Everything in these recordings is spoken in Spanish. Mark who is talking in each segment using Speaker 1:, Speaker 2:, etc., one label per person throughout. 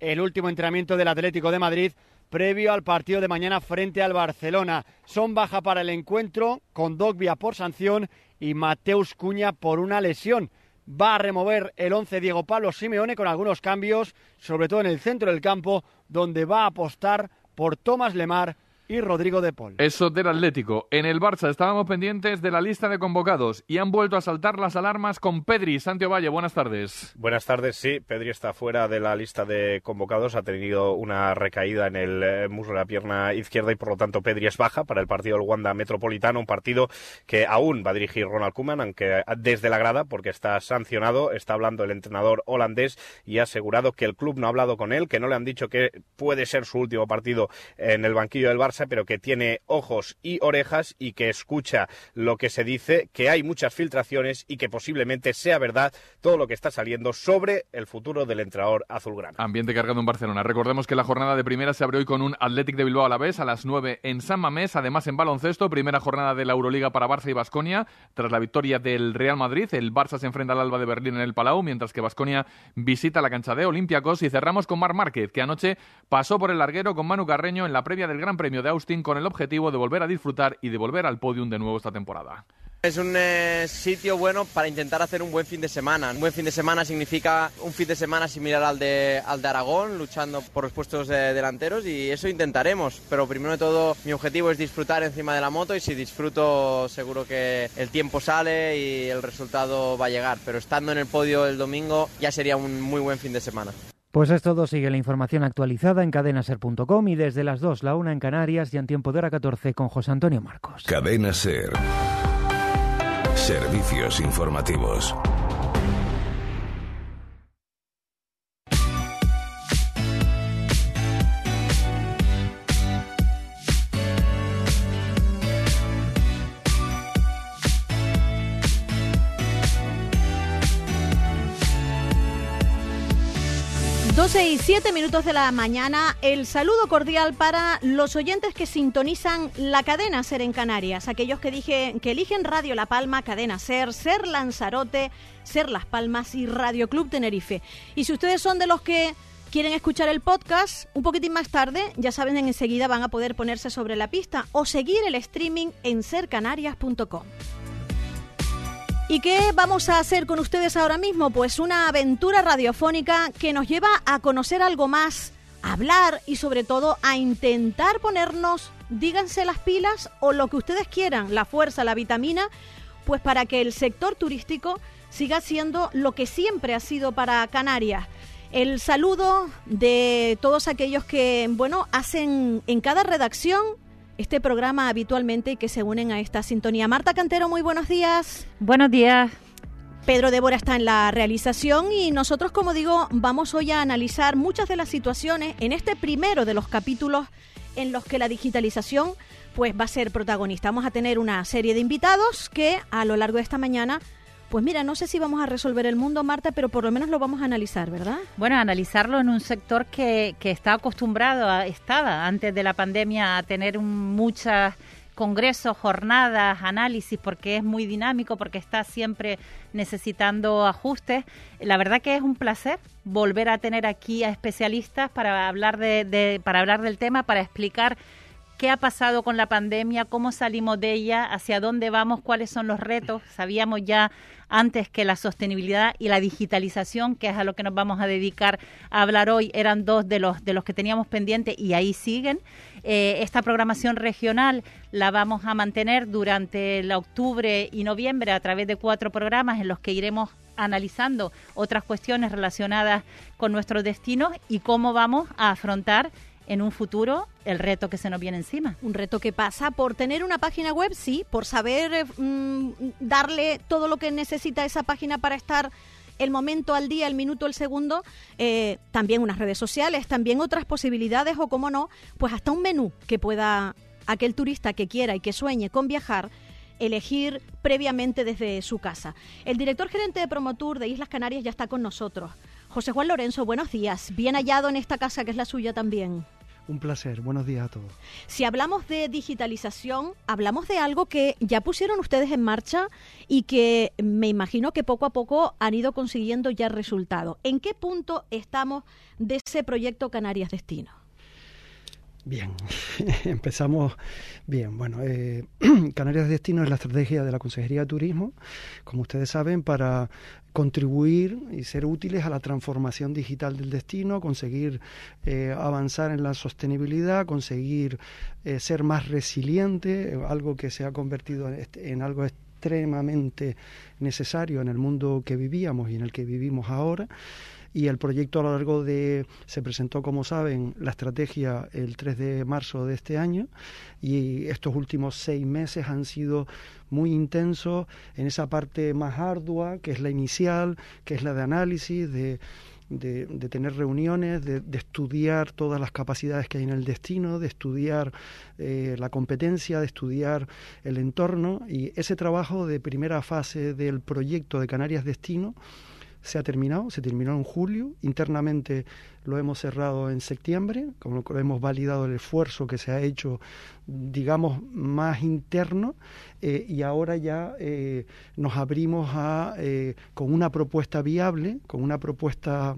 Speaker 1: el último entrenamiento del Atlético de Madrid previo al partido de mañana frente al Barcelona. Son baja para el encuentro con Dogbia por sanción y Mateus Cuña por una lesión. Va a remover el 11 Diego Pablo Simeone con algunos cambios, sobre todo en el centro del campo, donde va a apostar por Tomás Lemar y Rodrigo de Paul.
Speaker 2: Eso del Atlético. En el Barça estábamos pendientes de la lista de convocados y han vuelto a saltar las alarmas con Pedri. Santiago Valle, buenas tardes.
Speaker 3: Buenas tardes, sí. Pedri está fuera de la lista de convocados. Ha tenido una recaída en el eh, muslo de la pierna izquierda y por lo tanto Pedri es baja para el partido del Wanda Metropolitano, un partido que aún va a dirigir Ronald Koeman, aunque desde la grada, porque está sancionado. Está hablando el entrenador holandés y ha asegurado que el club no ha hablado con él, que no le han dicho que puede ser su último partido en el banquillo del Barça pero que tiene ojos y orejas y que escucha lo que se dice, que hay muchas filtraciones y que posiblemente sea verdad todo lo que está saliendo sobre el futuro del entrenador azulgrana.
Speaker 2: Ambiente cargado en Barcelona. Recordemos que la jornada de primera se abrió hoy con un Athletic de Bilbao a la vez a las 9 en San Mamés, además en baloncesto, primera jornada de la Euroliga para Barça y Basconia, tras la victoria del Real Madrid, el Barça se enfrenta al Alba de Berlín en el Palau, mientras que Basconia visita la cancha de Olympiacos y cerramos con Mar Márquez, que anoche pasó por el larguero con Manu Carreño en la previa del Gran Premio de Austin con el objetivo de volver a disfrutar y de volver al podium de nuevo esta temporada.
Speaker 4: Es un eh, sitio bueno para intentar hacer un buen fin de semana. Un buen fin de semana significa un fin de semana similar al de, al de Aragón, luchando por los puestos delanteros y eso intentaremos. Pero primero de todo mi objetivo es disfrutar encima de la moto y si disfruto seguro que el tiempo sale y el resultado va a llegar. Pero estando en el podio el domingo ya sería un muy buen fin de semana.
Speaker 5: Pues es todo, sigue la información actualizada en cadenaser.com y desde las 2, la 1 en Canarias y en tiempo de hora 14 con José Antonio Marcos.
Speaker 6: Cadena Ser. Servicios informativos.
Speaker 7: 12 y 7 minutos de la mañana, el saludo cordial para los oyentes que sintonizan la cadena Ser en Canarias, aquellos que, dije, que eligen Radio La Palma, Cadena Ser, Ser Lanzarote, Ser Las Palmas y Radio Club Tenerife. Y si ustedes son de los que quieren escuchar el podcast un poquitín más tarde, ya saben, enseguida van a poder ponerse sobre la pista o seguir el streaming en sercanarias.com. ¿Y qué vamos a hacer con ustedes ahora mismo? Pues una aventura radiofónica que nos lleva a conocer algo más, a hablar y sobre todo a intentar ponernos, díganse las pilas o lo que ustedes quieran, la fuerza, la vitamina, pues para que el sector turístico siga siendo lo que siempre ha sido para Canarias. El saludo de todos aquellos que, bueno, hacen en cada redacción este programa habitualmente y que se unen a esta sintonía. Marta Cantero, muy buenos días.
Speaker 8: Buenos días.
Speaker 7: Pedro Débora está en la realización y nosotros, como digo, vamos hoy a analizar muchas de las situaciones en este primero de los capítulos en los que la digitalización pues va a ser protagonista. Vamos a tener una serie de invitados que a lo largo de esta mañana pues mira, no sé si vamos a resolver el mundo, Marta, pero por lo menos lo vamos a analizar, ¿verdad?
Speaker 8: Bueno, analizarlo en un sector que, que está acostumbrado, a, estaba antes de la pandemia a tener muchas congresos, jornadas, análisis, porque es muy dinámico, porque está siempre necesitando ajustes. La verdad que es un placer volver a tener aquí a especialistas para hablar de para hablar del tema, para explicar qué ha pasado con la pandemia, cómo salimos de ella, hacia dónde vamos, cuáles son los retos. Sabíamos ya antes que la sostenibilidad y la digitalización, que es a lo que nos vamos a dedicar a hablar hoy, eran dos de los, de los que teníamos pendientes y ahí siguen. Eh, esta programación regional la vamos a mantener durante el octubre y noviembre a través de cuatro programas en los que iremos analizando otras cuestiones relacionadas con nuestros destinos y cómo vamos a afrontar en un futuro el reto que se nos viene encima.
Speaker 7: Un reto que pasa por tener una página web, sí, por saber eh, mm, darle todo lo que necesita esa página para estar el momento al día, el minuto, el segundo, eh, también unas redes sociales, también otras posibilidades o, como no, pues hasta un menú que pueda aquel turista que quiera y que sueñe con viajar elegir previamente desde su casa. El director gerente de Promotour de Islas Canarias ya está con nosotros. José Juan Lorenzo, buenos días. Bien hallado en esta casa que es la suya también.
Speaker 9: Un placer, buenos días a todos.
Speaker 7: Si hablamos de digitalización, hablamos de algo que ya pusieron ustedes en marcha y que me imagino que poco a poco han ido consiguiendo ya resultados. ¿En qué punto estamos de ese proyecto Canarias Destino?
Speaker 9: Bien, empezamos bien. Bueno, eh, Canarias Destino es la estrategia de la Consejería de Turismo, como ustedes saben, para contribuir y ser útiles a la transformación digital del destino, conseguir eh, avanzar en la sostenibilidad, conseguir eh, ser más resiliente, algo que se ha convertido en, en algo extremadamente necesario en el mundo que vivíamos y en el que vivimos ahora y el proyecto a lo largo de se presentó como saben la estrategia el 3 de marzo de este año y estos últimos seis meses han sido muy intensos en esa parte más ardua que es la inicial que es la de análisis de de, tener reuniones, de, estudiar todas las capacidades que hay en el destino, de estudiar eh, la competencia, de estudiar el entorno y ese trabajo de primera fase del proyecto de Canarias Destino se ha terminado, se terminó en julio, internamente lo hemos cerrado en septiembre, como hemos validado el esfuerzo que se ha hecho, digamos, más interno, eh, y ahora ya eh, nos abrimos a, eh, con una propuesta viable, con una propuesta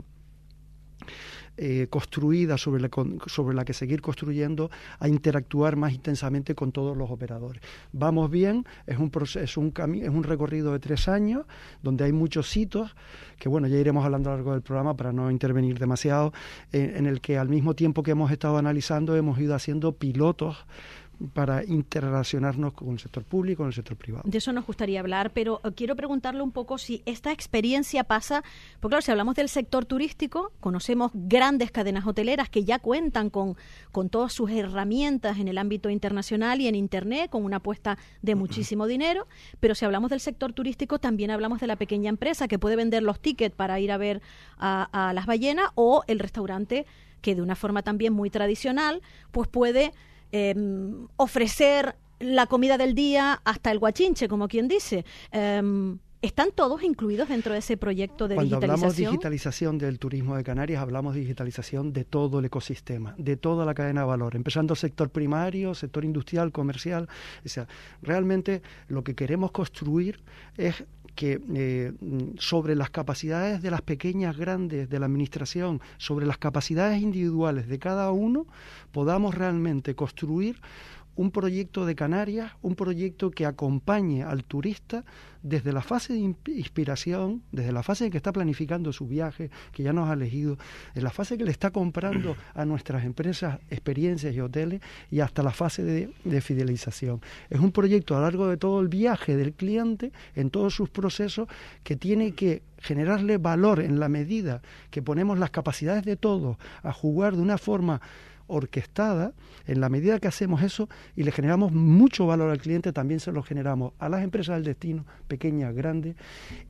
Speaker 9: eh, construida sobre la, sobre la que seguir construyendo a interactuar más intensamente con todos los operadores. Vamos bien, es un, es un, es un recorrido de tres años donde hay muchos hitos que bueno, ya iremos hablando a lo largo del programa para no intervenir demasiado, en el que al mismo tiempo que hemos estado analizando hemos ido haciendo pilotos para interrelacionarnos con el sector público con el sector privado.
Speaker 7: De eso nos gustaría hablar, pero eh, quiero preguntarle un poco si esta experiencia pasa, porque claro, si hablamos del sector turístico, conocemos grandes cadenas hoteleras que ya cuentan con, con todas sus herramientas en el ámbito internacional y en Internet, con una apuesta de muchísimo dinero, pero si hablamos del sector turístico, también hablamos de la pequeña empresa que puede vender los tickets para ir a ver a, a las ballenas o el restaurante que de una forma también muy tradicional, pues puede Em, ofrecer la comida del día hasta el guachinche, como quien dice. Em, ¿Están todos incluidos dentro de ese proyecto de
Speaker 9: digitalización?
Speaker 7: Cuando
Speaker 9: hablamos digitalización del turismo de Canarias, hablamos de digitalización de todo el ecosistema, de toda la cadena de valor, empezando sector primario, sector industrial, comercial. O sea, realmente lo que queremos construir es que eh, sobre las capacidades de las pequeñas, grandes de la administración, sobre las capacidades individuales de cada uno, podamos realmente construir un proyecto de Canarias, un proyecto que acompañe al turista desde la fase de inspiración, desde la fase en que está planificando su viaje, que ya nos ha elegido, en la fase que le está comprando a nuestras empresas experiencias y hoteles y hasta la fase de, de fidelización. Es un proyecto a lo largo de todo el viaje del cliente, en todos sus procesos, que tiene que generarle valor en la medida que ponemos las capacidades de todos a jugar de una forma orquestada, en la medida que hacemos eso y le generamos mucho valor al cliente, también se lo generamos a las empresas del destino, pequeñas, grandes,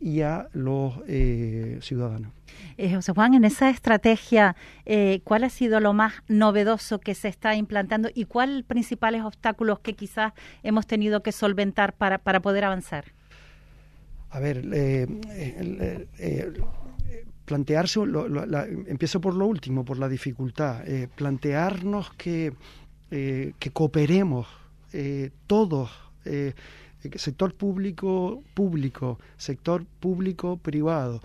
Speaker 9: y a los eh, ciudadanos.
Speaker 8: Eh, José Juan, en esa estrategia, eh, ¿cuál ha sido lo más novedoso que se está implantando y cuáles principales obstáculos que quizás hemos tenido que solventar para, para poder avanzar?
Speaker 9: A ver, eh, plantearse, empiezo por lo último, por la dificultad, eh, plantearnos que, eh, que cooperemos eh, todos, sector público, público, sector público, privado,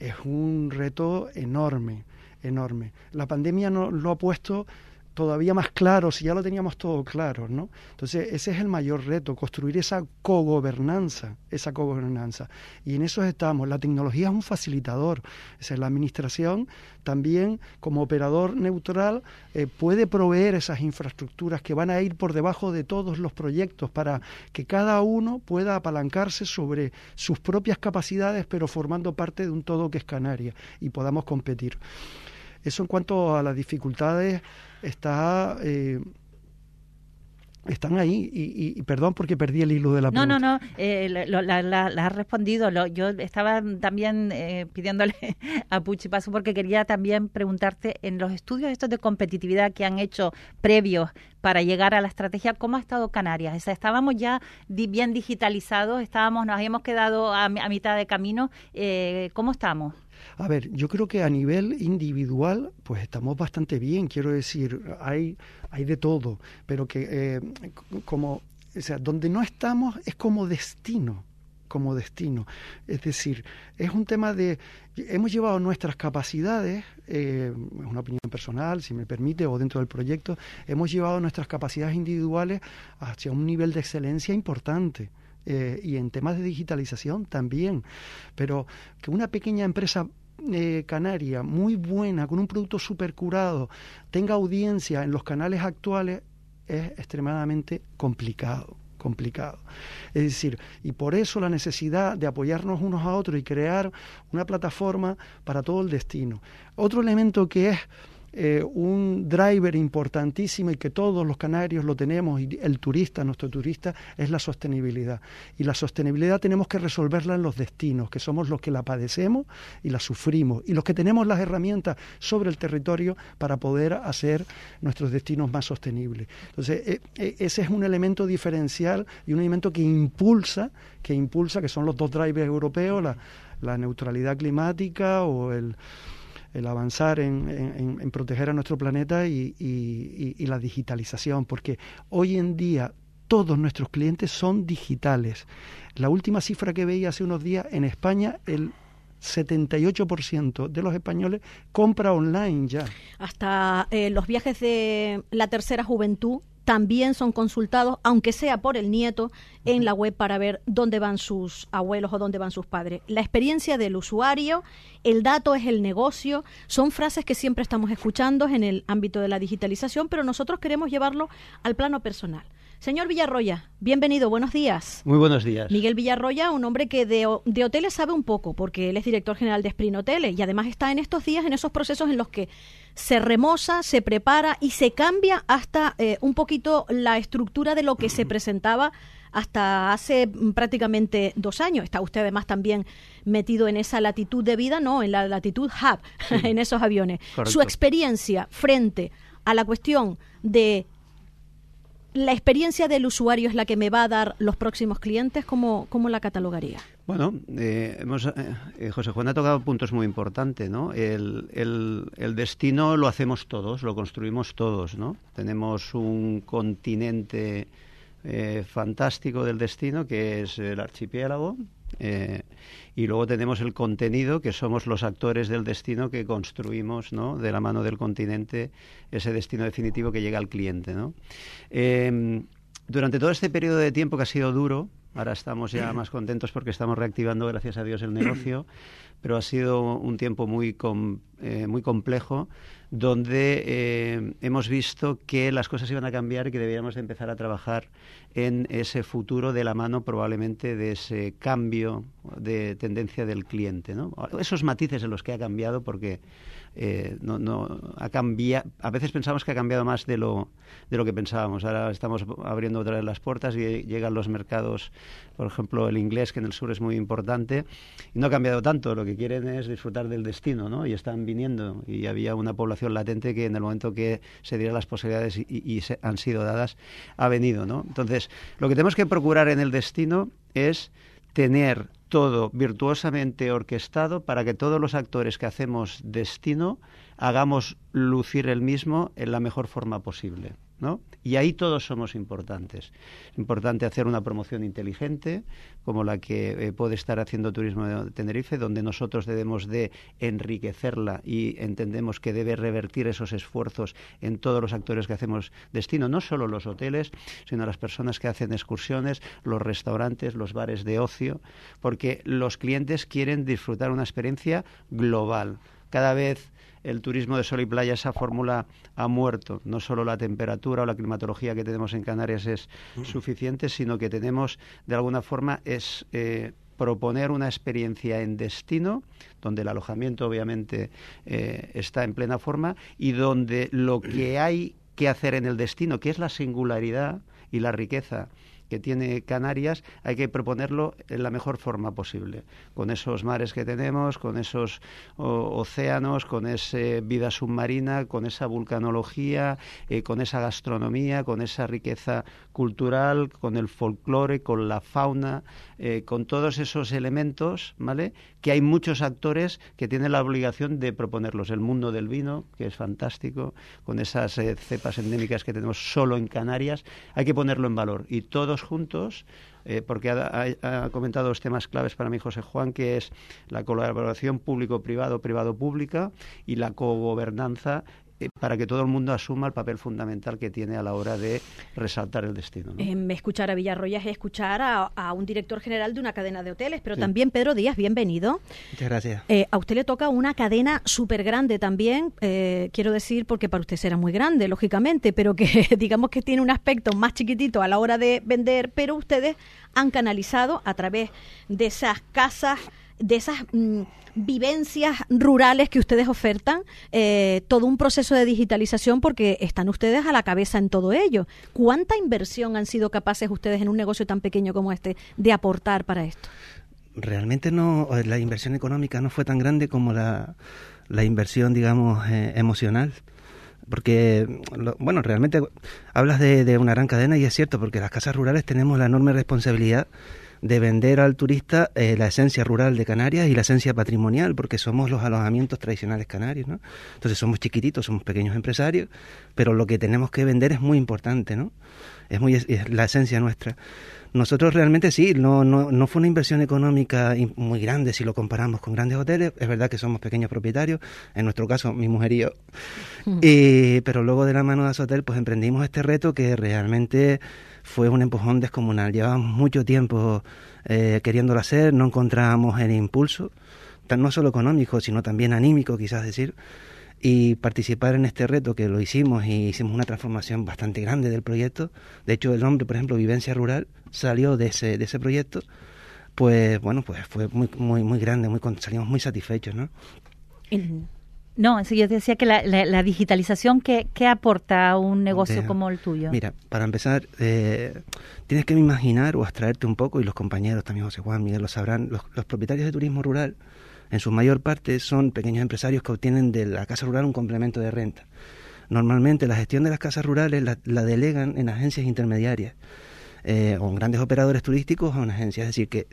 Speaker 9: es un reto enorme, enorme. La pandemia no, lo ha puesto todavía más claro, si ya lo teníamos todo claro, ¿no? Entonces, ese es el mayor reto, construir esa cogobernanza, esa cogobernanza. Y en eso estamos. La tecnología es un facilitador. es la administración también, como operador neutral, eh, puede proveer esas infraestructuras que van a ir por debajo de todos los proyectos para que cada uno pueda apalancarse sobre sus propias capacidades, pero formando parte de un todo que es Canarias y podamos competir. Eso en cuanto a las dificultades está... Eh, están ahí y, perdón porque perdí el hilo de la pregunta.
Speaker 8: No, no, no, eh, la, has respondido. yo estaba también eh, pidiéndole a Puchi Paso porque quería también preguntarte en los estudios estos de competitividad que han hecho previos para llegar a la estrategia, ¿cómo ha estado Canarias? O estábamos ya bien digitalizados, estábamos, nos habíamos quedado a, mitad de camino. ¿Cómo estamos?
Speaker 9: A ver, yo creo que a nivel individual, pues estamos bastante bien, quiero decir, hay, hay de todo, pero que eh, como, o sea, donde no estamos es como destino como destino. Es decir, es un tema de... Hemos llevado nuestras capacidades, eh, es una opinión personal, si me permite, o dentro del proyecto, hemos llevado nuestras capacidades individuales hacia un nivel de excelencia importante. Eh, y en temas de digitalización también. Pero que una pequeña empresa eh, canaria muy buena, con un producto super curado, tenga audiencia en los canales actuales, es extremadamente complicado complicado. Es decir, y por eso la necesidad de apoyarnos unos a otros y crear una plataforma para todo el destino. Otro elemento que es eh, un driver importantísimo y que todos los canarios lo tenemos y el turista, nuestro turista, es la sostenibilidad. Y la sostenibilidad tenemos que resolverla en los destinos, que somos los que la padecemos y la sufrimos y los que tenemos las herramientas sobre el territorio para poder hacer nuestros destinos más sostenibles. Entonces, eh, eh, ese es un elemento diferencial y un elemento que impulsa, que impulsa, que son los dos drivers europeos, la, la neutralidad climática o el el avanzar en, proteger a nuestro planeta y, la digitalización, porque hoy en día todos nuestros clientes son digitales. La última cifra que veía hace unos días en España, el 78% de los españoles compra online ya.
Speaker 7: Hasta eh, los viajes de la tercera juventud también son consultados, aunque sea por el nieto, en la web para ver dónde van sus abuelos o dónde van sus padres. La experiencia del usuario, el dato es el negocio, son frases que siempre estamos escuchando en el ámbito de la digitalización, pero nosotros queremos llevarlo al plano personal. Señor Villarroya, bienvenido, buenos días.
Speaker 10: Muy buenos días.
Speaker 7: Miguel Villarroya, un hombre que de, hoteles sabe un poco, porque él es director general de Sprint Hoteles y además está en estos días en esos procesos en los que se remoza, se prepara y se cambia hasta eh, un poquito la estructura de lo que se presentaba hasta hace mm, prácticamente dos años. Está usted además también metido en esa latitud de vida, no, en la latitud hub, en esos aviones. Su experiencia frente a la cuestión de la experiencia del usuario es la que me va a dar los próximos clientes, ¿cómo, cómo la catalogaría?
Speaker 10: Bueno, eh, hemos, eh, eh, José Juan ha tocado puntos muy importantes, ¿no? El, el, destino lo hacemos todos, lo construimos todos, ¿no? Tenemos un continente fantástico del destino que es el archipiélago, eh, y luego tenemos el contenido, que somos los actores del destino que construimos ¿no? de la mano del continente ese destino definitivo que llega al cliente. ¿no? Em, durante todo este periodo de tiempo que ha sido duro, ahora estamos ya más contentos porque estamos reactivando, gracias a Dios, el negocio, pero ha sido un tiempo muy, eh, muy complejo donde eh, hemos visto que las cosas iban a cambiar y que debíamos de empezar a trabajar en ese futuro de la mano probablemente de ese cambio de tendencia del cliente. ¿no? Esos matices en los que ha cambiado porque eh, no, ha cambiado. A veces pensamos que ha cambiado más de lo, de lo que pensábamos. Ahora estamos abriendo otra vez las puertas y llegan los mercados, por ejemplo, el inglés, que en el sur es muy importante, y no ha cambiado tanto. Lo que quieren es disfrutar del destino, ¿no? Y están viniendo. Y había una población latente que en el momento que se dieran las posibilidades y, se, han sido dadas, ha venido, ¿no? Entonces, lo que tenemos que procurar en el destino es tener todo virtuosamente orquestado para que todos los actores que hacemos destino hagamos lucir el mismo en la mejor forma posible. ¿No? Y ahí todos somos importantes. Es importante hacer una promoción inteligente, como la que eh, puede estar haciendo Turismo de Tenerife, donde nosotros debemos de enriquecerla y entendemos que debe revertir esos esfuerzos en todos los actores que hacemos destino, no solo los hoteles, sino las personas que hacen excursiones, los restaurantes, los bares de ocio, porque los clientes quieren disfrutar una experiencia global. Cada vez el turismo de sol y playa, esa fórmula ha muerto. No solo la temperatura o la climatología que tenemos en Canarias es mm. suficiente, sino que tenemos, de alguna forma, es eh, proponer una experiencia en destino, donde el alojamiento obviamente eh, está en plena forma y donde lo que hay que hacer en el destino, que es la singularidad y la riqueza que tiene Canarias hay que proponerlo en la mejor forma posible, con esos mares que tenemos, con esos océanos, con esa vida submarina, con esa vulcanología, eh, con esa gastronomía, con esa riqueza cultural, con el folclore, con la fauna, eh, con todos esos elementos, ¿vale? Que hay muchos actores que tienen la obligación de proponerlos. El mundo del vino, que es fantástico, con esas eh, cepas endémicas que tenemos solo en Canarias, hay que ponerlo en valor. Y todos juntos eh, porque ha, comentado dos temas claves para mí José Juan, que es la colaboración público-privado, privado-pública y la cogobernanza para que todo el mundo asuma el papel fundamental que tiene a la hora de resaltar el destino.
Speaker 7: ¿no? escuchar a Villarroya es escuchar a, un director general de una cadena de hoteles, pero también Pedro Díaz, bienvenido.
Speaker 11: Muchas gracias.
Speaker 7: Eh, a usted le toca una cadena súper grande también, eh, quiero decir, porque para usted será muy grande, lógicamente, pero que digamos que tiene un aspecto más chiquitito a la hora de vender, pero ustedes han canalizado a través de esas casas de esas mm, vivencias rurales que ustedes ofertan, eh, todo un proceso de digitalización porque están ustedes a la cabeza en todo ello. ¿Cuánta inversión han sido capaces ustedes en un negocio tan pequeño como este de aportar para esto?
Speaker 11: Realmente no, la inversión económica no fue tan grande como la, la inversión, digamos, eh, emocional porque, bueno, realmente hablas de, de, una gran cadena y es cierto, porque las casas rurales tenemos la enorme responsabilidad de vender al turista eh, la esencia rural de Canarias y la esencia patrimonial, porque somos los alojamientos tradicionales canarios, ¿no? Entonces somos chiquititos, somos pequeños empresarios, pero lo que tenemos que vender es muy importante, ¿no? Es muy es la esencia nuestra. Nosotros realmente sí, no, no, no fue una inversión económica muy grande si lo comparamos con grandes hoteles. Es verdad que somos pequeños propietarios, en nuestro caso mi mujer y yo. y, pero luego de la mano de Azotel pues emprendimos este reto que realmente fue un empujón descomunal. Llevábamos mucho tiempo eh, queriéndolo hacer, no encontrábamos el impulso, no solo económico, sino también anímico, quizás decir y participar en este reto que lo hicimos y hicimos una transformación bastante grande del proyecto. De hecho, el nombre, por ejemplo, Vivencia Rural, salió de ese, de ese proyecto. Pues bueno, pues fue muy, muy, muy grande, muy, salimos muy satisfechos, ¿no?
Speaker 8: No, yo decía que la, digitalización, ¿qué, aporta a un negocio como el tuyo?
Speaker 11: Mira, para empezar, eh, tienes que imaginar o abstraerte un poco, y los compañeros también, José Juan, Miguel, lo sabrán, los, los propietarios de turismo rural en su mayor parte son pequeños empresarios que obtienen de la casa rural un complemento de renta. Normalmente la gestión de las casas rurales la, delegan en agencias intermediarias eh, o en grandes operadores turísticos o en agencias. Es decir, que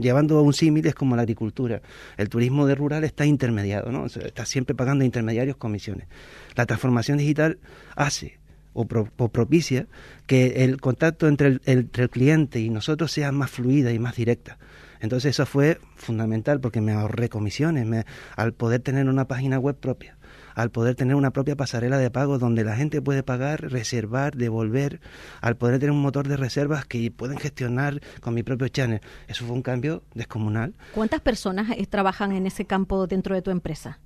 Speaker 11: llevando a un símil es como la agricultura. El turismo de rural está intermediado, ¿no? está siempre pagando intermediarios comisiones. La transformación digital hace o, propicia que el contacto entre el, cliente y nosotros sea más fluida y más directa. Entonces eso fue fundamental porque me ahorré comisiones al poder tener una página web propia, al poder tener una propia pasarela de pago donde la gente puede pagar, reservar, devolver, al poder tener un motor de reservas que pueden gestionar con mi propio channel. Eso fue un cambio descomunal.
Speaker 7: ¿Cuántas personas eh, trabajan en ese campo dentro de tu empresa?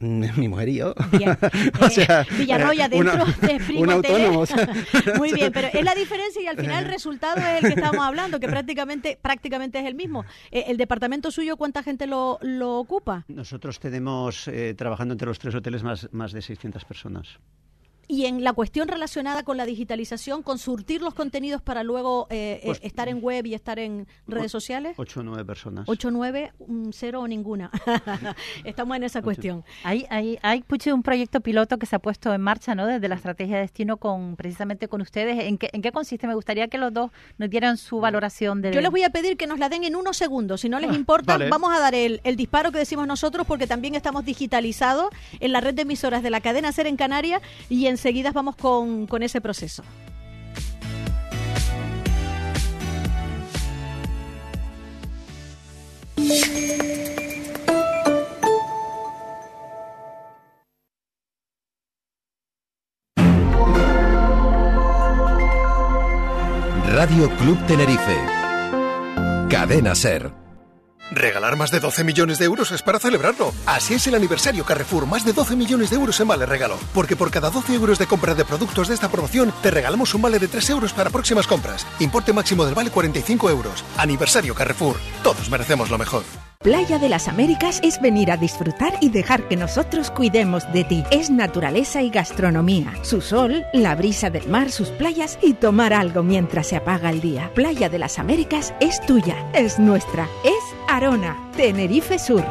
Speaker 11: mi mujer y yo.
Speaker 7: o eh, sea, Villarroya dentro de Un autónomo. Muy bien, pero es la diferencia y al final el resultado es el que estamos hablando, que prácticamente prácticamente es el mismo. Eh, ¿El departamento suyo cuánta gente lo, lo ocupa?
Speaker 10: Nosotros tenemos eh, trabajando entre los tres hoteles más, más de 600 personas
Speaker 7: y en la cuestión relacionada con la digitalización, con surtir los contenidos para luego eh, eh, estar en web y estar en redes sociales?
Speaker 10: Ocho o nueve personas.
Speaker 7: Ocho nueve, cero o ninguna. Estamos en esa cuestión.
Speaker 8: Hay, hay, hay un proyecto piloto que se ha puesto en marcha, ¿no? Desde la estrategia de destino con precisamente con ustedes. ¿En qué, en qué consiste? Me gustaría que los dos nos dieran su valoración de.
Speaker 7: Yo les voy a pedir que nos la den en unos segundos. Si no les ah, importa, vamos a dar el, el disparo que decimos nosotros, porque también estamos digitalizados en la red de emisoras de la cadena Ser en Canarias y en enseguida vamos con, con ese proceso.
Speaker 6: Radio Club Tenerife. Cadena Ser.
Speaker 12: Regalar más de 12 millones de euros es para celebrarlo. Así es el aniversario Carrefour, más de 12 millones de euros en vale regalo. Porque por cada 12 euros de compra de productos de esta promoción, te regalamos un vale de 3 euros para próximas compras. Importe máximo del vale 45 euros. Aniversario Carrefour. Todos merecemos lo mejor.
Speaker 13: Playa de las Américas es venir a disfrutar y dejar que nosotros cuidemos de ti. Es naturaleza y gastronomía. Su sol, la brisa del mar, sus playas y tomar algo mientras se apaga el día. Playa de las Américas es tuya, es nuestra, es Arona, Tenerife Sur.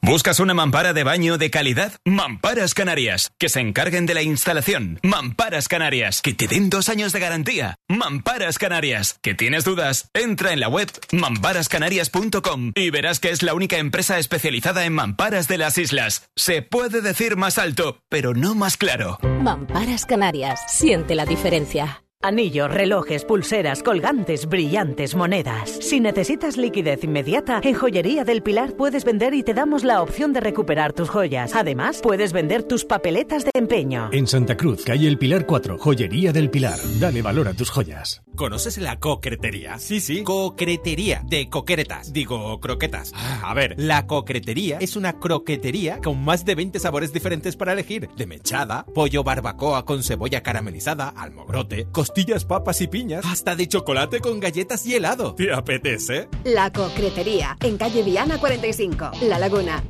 Speaker 14: ¿Buscas una mampara de baño de calidad? Mamparas Canarias. Que se encarguen de la instalación. Mamparas Canarias. Que te den dos años de garantía. Mamparas Canarias. ¿Que tienes dudas? Entra en la web mamparascanarias.com y verás que es la única empresa especializada en mamparas de las islas. Se puede decir más alto, pero no más claro.
Speaker 15: Mamparas Canarias. Siente la diferencia.
Speaker 16: Anillos, relojes, pulseras, colgantes, brillantes, monedas. Si necesitas liquidez inmediata, en Joyería del Pilar puedes vender y te damos la opción de recuperar tus joyas. Además, puedes vender tus papeletas de empeño.
Speaker 17: En Santa Cruz, calle El Pilar 4, Joyería del Pilar. Dale valor a tus joyas.
Speaker 18: ¿Conoces la cocretería? Sí, sí. Cocretería. De coqueretas. Digo, croquetas. Ah, a ver, la cocretería es una croquetería con más de 20 sabores diferentes para elegir. De mechada, pollo barbacoa con cebolla caramelizada, almogrote, costillas, papas y piñas, hasta de chocolate con galletas y helado. ¿Te apetece?
Speaker 15: La Cocretería, en calle Viana 45, La Laguna.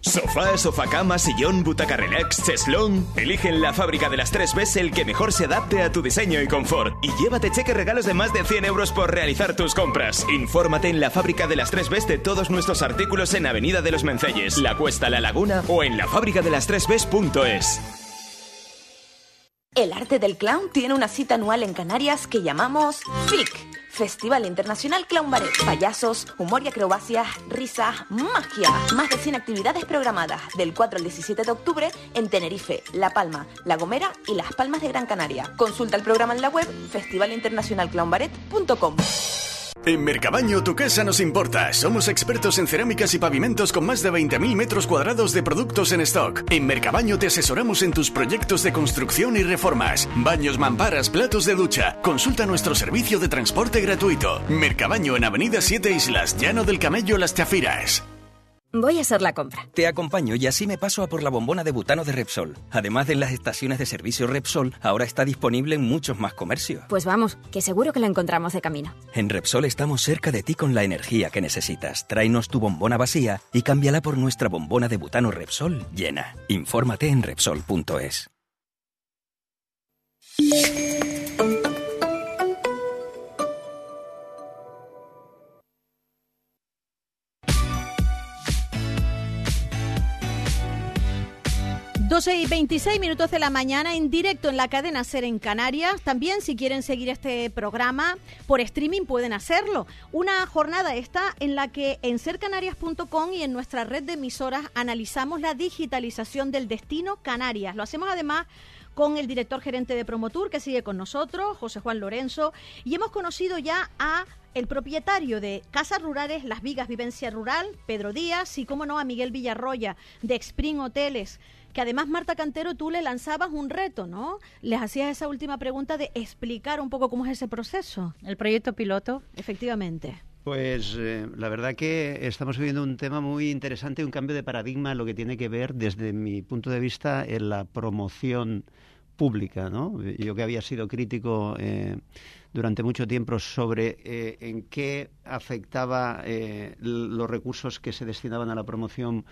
Speaker 14: Sofá, sofacama, sillón, butaca relax, cheslón. Elige en la fábrica de las 3 Bs el que mejor se adapte a tu diseño y confort. Y llévate cheque regalos de más de 100 euros por realizar tus compras. Infórmate en la fábrica de las 3 Bs de todos nuestros artículos en Avenida de los Menceyes, La Cuesta, La Laguna o en la fábrica de las 3 Bs.es.
Speaker 19: El arte del clown tiene una cita anual en Canarias que llamamos FIC, Festival Internacional Clown Ballet. Payasos, humor y acrobacia, risa, magia. Más de 100 actividades programadas del 4 al 17 de octubre en Tenerife, La Palma, La Gomera y Las Palmas de Gran Canaria. Consulta el programa en la web festivalinternacionalclownballet.com.
Speaker 20: En Mercabaño tu casa nos importa. Somos expertos en cerámicas y pavimentos con más de 20.000 metros cuadrados de productos en stock. En Mercabaño te asesoramos en tus proyectos de construcción y reformas. Baños, mamparas, platos de ducha. Consulta nuestro servicio de transporte gratuito. Mercabaño en Avenida 7 Islas, Llano del Camello, Las Chafiras.
Speaker 21: Voy a hacer la compra.
Speaker 22: Te acompaño y así me paso a por la bombona de butano de Repsol. Además de en las estaciones de servicio Repsol, ahora está disponible en muchos más comercios.
Speaker 21: Pues vamos, que seguro que lo encontramos de camino.
Speaker 22: En Repsol estamos cerca de ti con la energía que necesitas. Tráenos tu bombona vacía y cámbiala por nuestra bombona de butano Repsol llena. Infórmate en Repsol.es.
Speaker 7: 12 y 26 minutos de la mañana en directo en la cadena Ser en Canarias. También si quieren seguir este programa por streaming pueden hacerlo. Una jornada esta en la que en sercanarias.com y en nuestra red de emisoras analizamos la digitalización del destino Canarias. Lo hacemos además con el director gerente de Promotur que sigue con nosotros, José Juan Lorenzo, y hemos conocido ya a el propietario de Casas Rurales Las Vigas Vivencia Rural, Pedro Díaz, y como no a Miguel Villarroya de Spring Hoteles que además Marta Cantero tú le lanzabas un reto, ¿no? Les hacías esa última pregunta de explicar un poco cómo es ese proceso.
Speaker 8: El proyecto piloto.
Speaker 7: Efectivamente.
Speaker 10: Pues eh, la verdad que estamos viviendo un tema muy interesante, un cambio de paradigma, lo que tiene que ver, desde mi punto de vista, en la promoción pública, ¿no? Yo que había sido crítico eh, durante mucho tiempo sobre eh, en qué afectaba los recursos que se destinaban a la promoción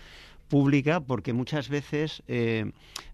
Speaker 10: pública porque muchas veces eh,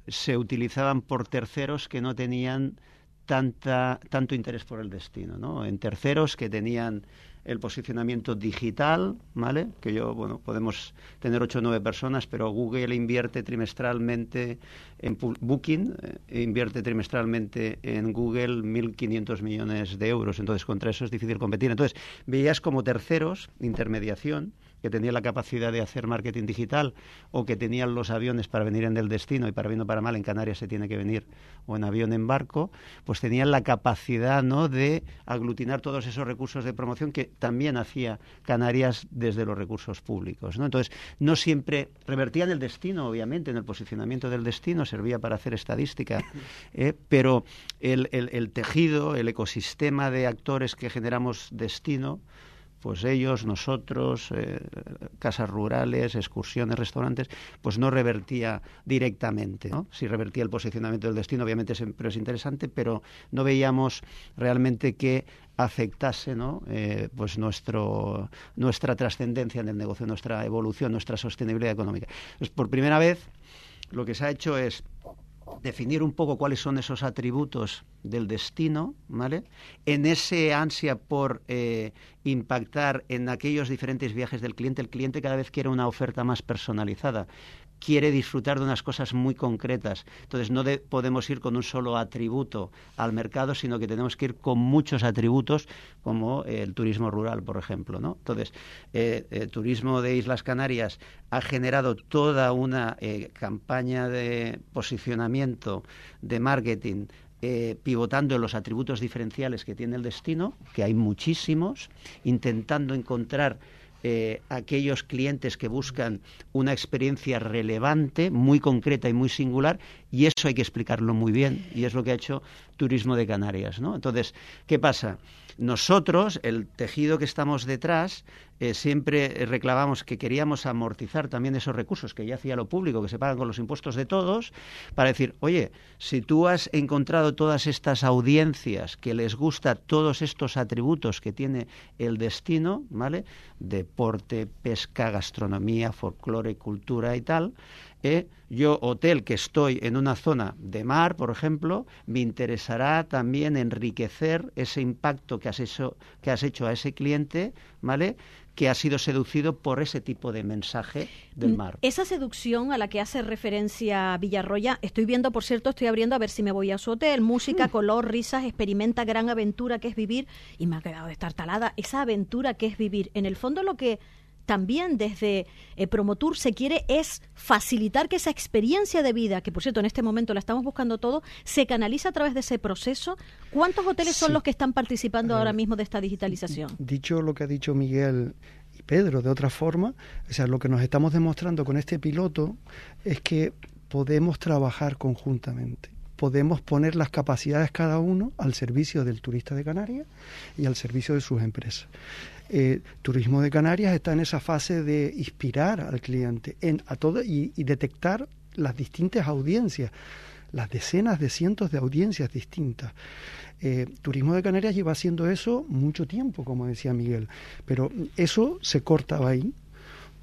Speaker 10: se utilizaban por terceros que no tenían tanta, tanto interés por el destino, ¿no? En terceros que tenían el posicionamiento digital, ¿vale? Que yo, bueno, podemos tener ocho o nueve personas, pero Google invierte trimestralmente en Booking, eh, invierte trimestralmente en Google 1.500 millones de euros. Entonces, contra eso es difícil competir. Entonces, veías como terceros, intermediación, que tenían la capacidad de hacer marketing digital o que tenían los aviones para venir en el destino y para bien o para mal en Canarias se tiene que venir o en avión en barco, pues tenían la capacidad ¿no? de aglutinar todos esos recursos de promoción que también hacía Canarias desde los recursos públicos. ¿no? Entonces, no siempre revertían el destino, obviamente, en el posicionamiento del destino, servía para hacer estadística, ¿eh? pero el tejido, el ecosistema de actores que generamos destino, pues ellos, nosotros, eh, casas rurales, excursiones, restaurantes, pues no revertía directamente. ¿no? Si revertía el posicionamiento del destino, obviamente siempre es interesante, pero no veíamos realmente que afectase ¿no? Eh, pues nuestro, nuestra trascendencia en el negocio, nuestra evolución, nuestra sostenibilidad económica. Pues por primera vez lo que se ha hecho es definir un poco cuáles son esos atributos del destino, ¿vale? En ese ansia por eh, impactar en aquellos diferentes viajes del cliente, el cliente cada vez quiere una oferta más personalizada quiere disfrutar de unas cosas muy concretas. Entonces no podemos ir con un solo atributo al mercado, sino que tenemos que ir con muchos atributos, como el turismo rural, por ejemplo. ¿no? Entonces, eh, el turismo de Islas Canarias ha generado toda una eh, campaña de posicionamiento, de marketing, eh, pivotando en los atributos diferenciales que tiene el destino, que hay muchísimos, intentando encontrar eh, aquellos clientes que buscan una experiencia relevante, muy concreta y muy singular, y eso hay que explicarlo muy bien, y es lo que ha hecho Turismo de Canarias. ¿no? Entonces, ¿qué pasa? Nosotros, el tejido que estamos detrás, eh, siempre reclamamos que queríamos amortizar también esos recursos que ya hacía lo público, que se pagan con los impuestos de todos, para decir, oye, si tú has encontrado todas estas audiencias que les gusta todos estos atributos que tiene el destino, ¿vale? Deporte, pesca, gastronomía, folclore, cultura y tal, ¿eh? yo, hotel que estoy en una zona de mar, por ejemplo, me interesará también enriquecer ese impacto que has hecho, que has hecho a ese cliente, ¿vale? que ha sido seducido por ese tipo de mensaje del mar.
Speaker 7: Esa seducción a la que hace referencia Villarroya, estoy viendo, por cierto, estoy abriendo a ver si me voy a su hotel, música, mm. color, risas, experimenta gran aventura que es vivir, y me ha quedado talada esa aventura que es vivir. En el fondo lo que también desde eh, Promotur se quiere es facilitar que esa experiencia de vida, que por cierto en este momento la estamos buscando todo, se canaliza a través de ese proceso. ¿Cuántos hoteles son los que están participando ahora mismo de esta digitalización?
Speaker 9: Dicho lo que ha dicho Miguel y Pedro de otra forma, o sea, lo que nos estamos demostrando con este piloto es que podemos trabajar conjuntamente podemos poner las capacidades cada uno al servicio del turista de Canarias y al servicio de sus empresas. Eh, Turismo de Canarias está en esa fase de inspirar al cliente en, a todo y, detectar las distintas audiencias, las decenas de cientos de audiencias distintas. Eh, Turismo de Canarias lleva haciendo eso mucho tiempo, como decía Miguel, pero eso se cortaba ahí.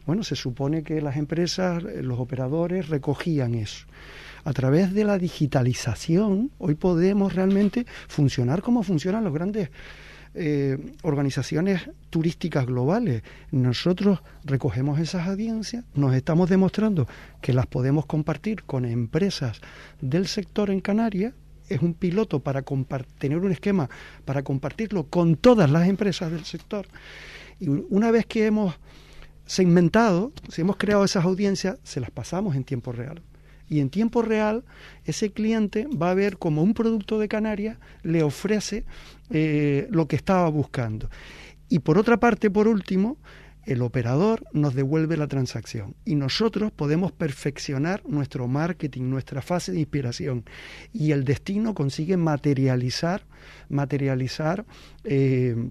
Speaker 9: Bueno, se supone que las empresas, los operadores recogían eso. A través de la digitalización, hoy podemos realmente funcionar como funcionan los grandes eh, organizaciones turísticas globales. Nosotros recogemos esas audiencias, nos estamos demostrando que las podemos compartir con empresas del sector en Canarias. Es un piloto para tener un esquema para compartirlo con todas las empresas del sector. Y una vez que hemos segmentado, si hemos creado esas audiencias, se las pasamos en tiempo real y en tiempo real ese cliente va a ver como un producto de Canarias le ofrece eh, lo que estaba buscando. Y por otra parte, por último, el operador nos devuelve la transacción y nosotros podemos perfeccionar nuestro marketing, nuestra fase de inspiración y el destino consigue materializar, materializar eh,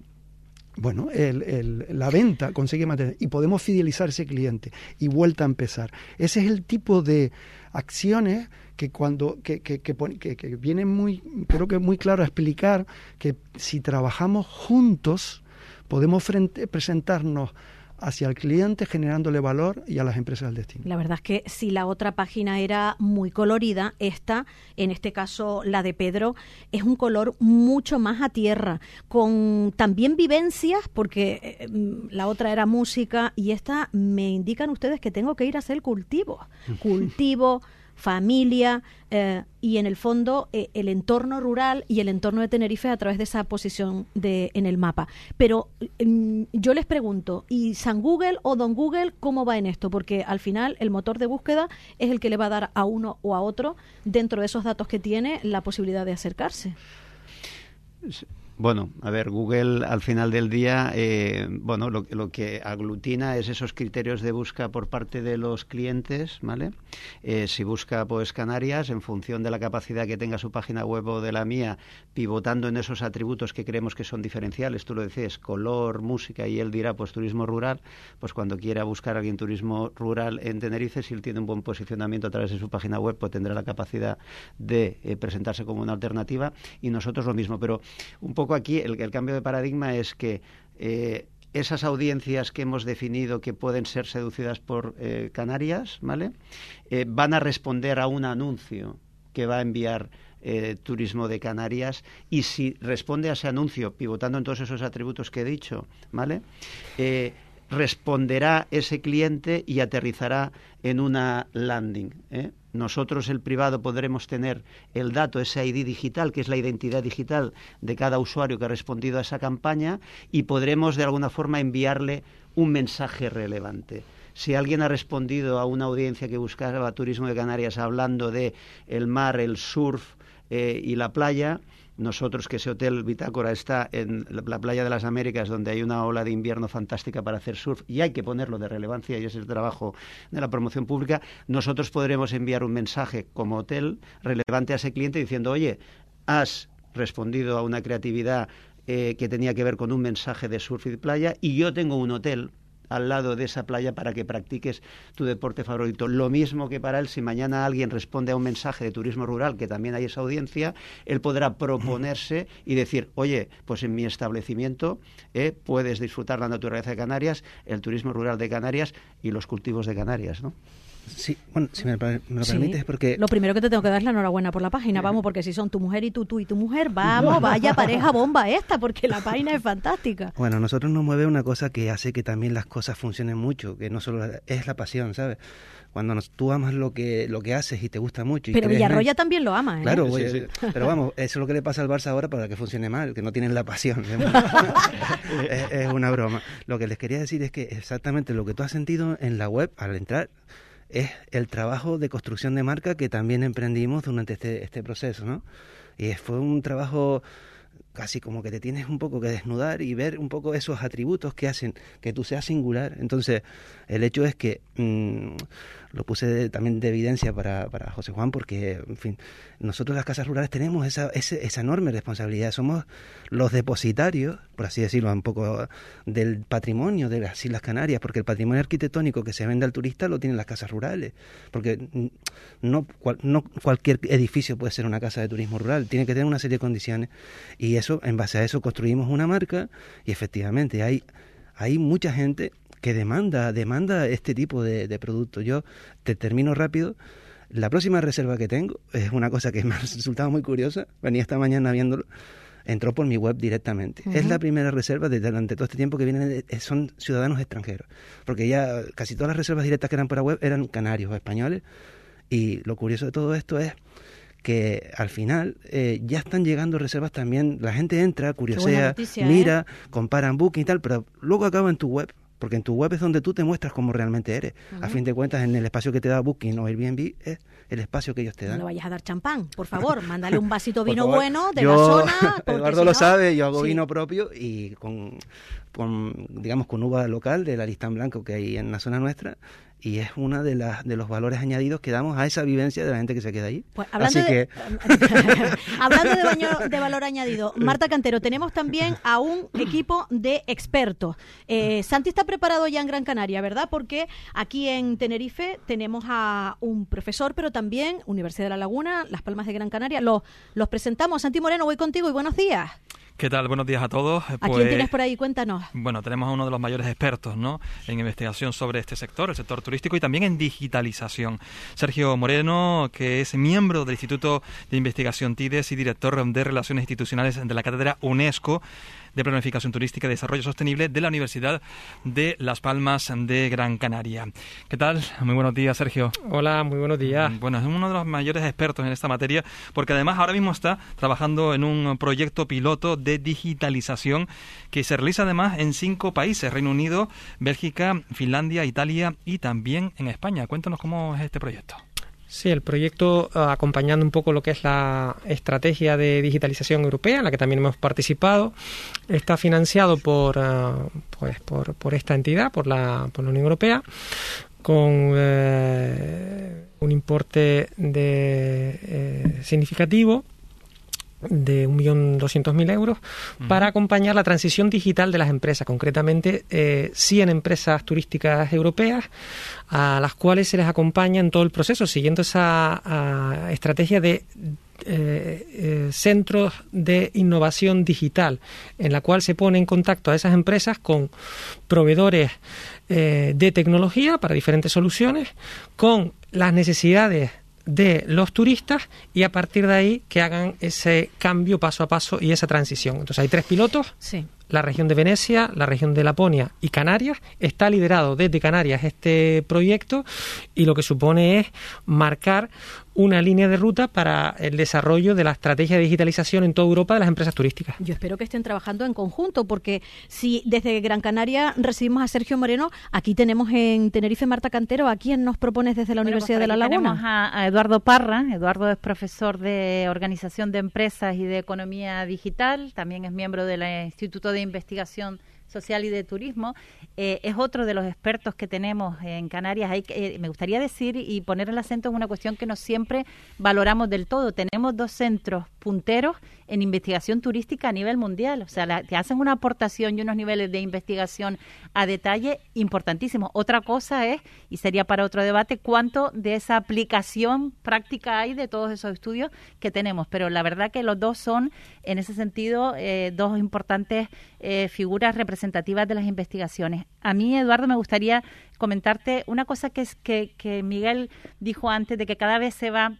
Speaker 9: bueno, la venta consigue materializar y podemos fidelizar ese cliente y vuelta a empezar. Ese es el tipo de acciones que cuando que, que, que, vienen muy creo que muy claro a explicar que si trabajamos juntos podemos frente, presentarnos hacia el cliente generándole valor y a las empresas del destino.
Speaker 7: La verdad es que si la otra página era muy colorida, esta, en este caso la de Pedro, es un color mucho más a tierra, con también vivencias, porque eh, mm, la otra era música y esta me indican ustedes que tengo que ir a hacer cultivo. Cultivo familia eh, y en el fondo eh, el entorno rural y el entorno de Tenerife a través de esa posición de, en el mapa. Pero mm, yo les pregunto, ¿y San Google o Don Google cómo va en esto? Porque al final el motor de búsqueda es el que le va a dar a uno o a otro, dentro de esos datos que tiene, la posibilidad de acercarse.
Speaker 10: Bueno, a ver, Google al final del día, eh, bueno, lo, que aglutina es esos criterios de busca por parte de los clientes, ¿vale? Eh, si busca pues Canarias, en función de la capacidad que tenga su página web o de la mía, pivotando en esos atributos que creemos que son diferenciales, tú lo decías, color, música, y él dirá pues turismo rural, pues cuando quiera buscar a alguien turismo rural en Tenerife, si él tiene un buen posicionamiento a través de su página web, pues tendrá la capacidad de eh, presentarse como una alternativa y nosotros lo mismo, pero un poco aquí el, cambio de paradigma es que eh, esas audiencias que hemos definido que pueden ser seducidas por eh, Canarias, ¿vale? Eh, van a responder a un anuncio que va a enviar Turismo de Canarias y si responde a ese anuncio, pivotando en todos esos atributos que he dicho, ¿vale? responderá ese cliente y aterrizará en una landing. Nosotros, el privado, podremos tener el dato, ese ID digital, que es la identidad digital de cada usuario que ha respondido a esa campaña, y podremos de alguna forma enviarle un mensaje relevante. Si alguien ha respondido a una audiencia que buscaba turismo de Canarias hablando de el mar, el surf eh, y la playa, nosotros que ese hotel Bitácora está en la playa de las Américas, donde hay una ola de invierno fantástica para hacer surf, y hay que ponerlo de relevancia, y es el trabajo de la promoción pública, nosotros podremos enviar un mensaje como hotel relevante a ese cliente diciendo, oye, has respondido a una creatividad eh, que tenía que ver con un mensaje de surf y playa, y yo tengo un hotel al lado de esa playa para que practiques tu deporte favorito. Lo mismo que para él, si mañana alguien responde a un mensaje de turismo rural, que también hay esa audiencia, él podrá proponerse y decir, oye, pues en mi establecimiento eh, puedes disfrutar la naturaleza de Canarias, el turismo rural de Canarias y los cultivos de Canarias, ¿no?
Speaker 11: Sí, bueno, si me, lo permites, porque...
Speaker 7: Lo primero que te tengo que dar es la enhorabuena por la página, vamos, porque si son tu mujer y tú, tú y tu mujer, vamos, vaya pareja bomba esta, porque la página es fantástica.
Speaker 11: Bueno, a nosotros nos mueve una cosa que hace que también las cosas funcionen mucho, que no solo es la pasión, ¿sabes? Cuando tú amas lo que lo que haces y te gusta mucho.
Speaker 7: pero Villarroya también lo ama, ¿eh?
Speaker 11: Claro, pero vamos, eso es lo que le pasa al Barça ahora para que funcione mal, que no tienen la pasión. es una broma. Lo que les quería decir es que exactamente lo que tú has sentido en la web al entrar es el trabajo de construcción de marca que también emprendimos durante este, este proceso, ¿no? Y fue un trabajo casi como que te tienes un poco que desnudar y ver un poco esos atributos que hacen que tú seas singular. Entonces, el hecho es que mm, lo puse también de evidencia para, para José Juan porque, en fin, nosotros las casas rurales tenemos esa, esa enorme responsabilidad. Somos los depositarios, por así decirlo, un poco del patrimonio de las Islas Canarias, porque el patrimonio arquitectónico que se vende al turista lo tienen las casas rurales, porque no, no cualquier edificio puede ser una casa de turismo rural, tiene que tener una serie de condiciones y eso, en base a eso construimos una marca y efectivamente hay, hay mucha gente que demanda, demanda este tipo de, de productos. Yo te termino rápido. La próxima reserva que tengo es una cosa que me ha resultado muy curiosa. Venía esta mañana viéndolo. Entró por mi web directamente. Es la primera reserva de, durante todo este tiempo que vienen, son ciudadanos extranjeros. Porque ya casi todas las reservas directas que eran por la web eran canarios o españoles. Y lo curioso de todo esto es que al final eh, ya están llegando reservas también. La gente entra, curiosea, mira, ¿eh? comparan Booking y tal, pero luego acaba en tu web porque en tu web es donde tú te muestras como realmente eres. A fin de cuentas, en el espacio que te da Booking o Airbnb es el espacio que ellos te dan.
Speaker 7: No le vayas a dar champán, por favor, mándale un vasito vino bueno de la zona.
Speaker 11: Eduardo lo sabe, yo hago vino propio y con, con, digamos, con uva local de la lista en blanco que hay en la zona nuestra y es uno de, las, de los valores añadidos que damos a esa vivencia de la gente que se queda ahí.
Speaker 7: Pues, hablando
Speaker 11: Así
Speaker 7: de, hablando de, valor añadido, Marta Cantero, tenemos también a un equipo de expertos. Eh, Santi está preparado ya en Gran Canaria, ¿verdad? Porque aquí en Tenerife tenemos a un profesor, pero también Universidad de La Laguna, Las Palmas de Gran Canaria. Los, los presentamos. Santi Moreno, voy contigo y buenos días.
Speaker 23: ¿Qué tal? Buenos días a todos.
Speaker 7: ¿A quién pues, tienes por ahí? Cuéntanos.
Speaker 23: Bueno, tenemos a uno de los mayores expertos ¿no? en investigación sobre este sector, el sector turístico y también en digitalización. Sergio Moreno, que es miembro del Instituto de Investigación TIDES y director de Relaciones Institucionales de la Cátedra UNESCO de Planificación Turística y Desarrollo Sostenible de la Universidad de Las Palmas de Gran Canaria. ¿Qué tal? Muy buenos días, Sergio.
Speaker 24: Hola, muy buenos días.
Speaker 23: Mm, bueno, es uno de los mayores expertos en esta materia porque además ahora mismo está trabajando en un proyecto piloto de digitalización que se realiza además en cinco países, Reino Unido, Bélgica, Finlandia, Italia y también en España. Cuéntanos cómo es este proyecto.
Speaker 25: Sí, el proyecto, eh, acompañando un poco lo que es la estrategia de digitalización europea, en la que también hemos participado, está financiado por, eh, pues, por, por, esta entidad, por la, por la Unión Europea, con eh, un importe de, eh, significativo de 1.200.000 euros para acompañar la transición digital de las empresas, concretamente eh, 100 empresas turísticas europeas a las cuales se les acompaña en todo el proceso, siguiendo esa estrategia de eh, eh, centros de innovación digital, en la cual se pone en contacto a esas empresas con proveedores eh, de tecnología para diferentes soluciones, con las necesidades de los turistas y a partir de ahí que hagan ese cambio paso a paso y esa transición. Entonces hay tres pilotos.
Speaker 7: Sí.
Speaker 25: La región de Venecia, la región de Laponia y Canarias. Está liderado desde Canarias este proyecto y lo que supone es marcar una línea de ruta para el desarrollo de la estrategia de digitalización en toda Europa de las empresas turísticas.
Speaker 7: Yo espero que estén trabajando en conjunto, porque si desde Gran Canaria recibimos a Sergio Moreno, aquí tenemos en Tenerife Marta Cantero, ¿a quién nos propones desde la
Speaker 8: Bueno,
Speaker 7: Universidad
Speaker 8: pues
Speaker 7: de La Laguna?
Speaker 8: Tenemos a, a Eduardo Parra. Eduardo es profesor de Organización de Empresas y de Economía Digital. También es miembro del Instituto de Investigación Social y de Turismo. Eh, es otro de los expertos que tenemos en Canarias. Hay eh, me gustaría decir y poner el acento en una cuestión que no siempre valoramos del todo. Tenemos dos centros punteros en investigación turística a nivel mundial. O sea, la- te hacen una aportación y unos niveles de investigación a detalle importantísimos. Otra cosa es, y sería para otro debate, cuánto de esa aplicación práctica hay de todos esos estudios que tenemos. Pero la verdad que los dos son, en ese sentido, eh, dos importantes eh, figuras representativas de las investigaciones. A mí, Eduardo, me gustaría comentarte una cosa que es que, que Miguel dijo antes de que cada vez se va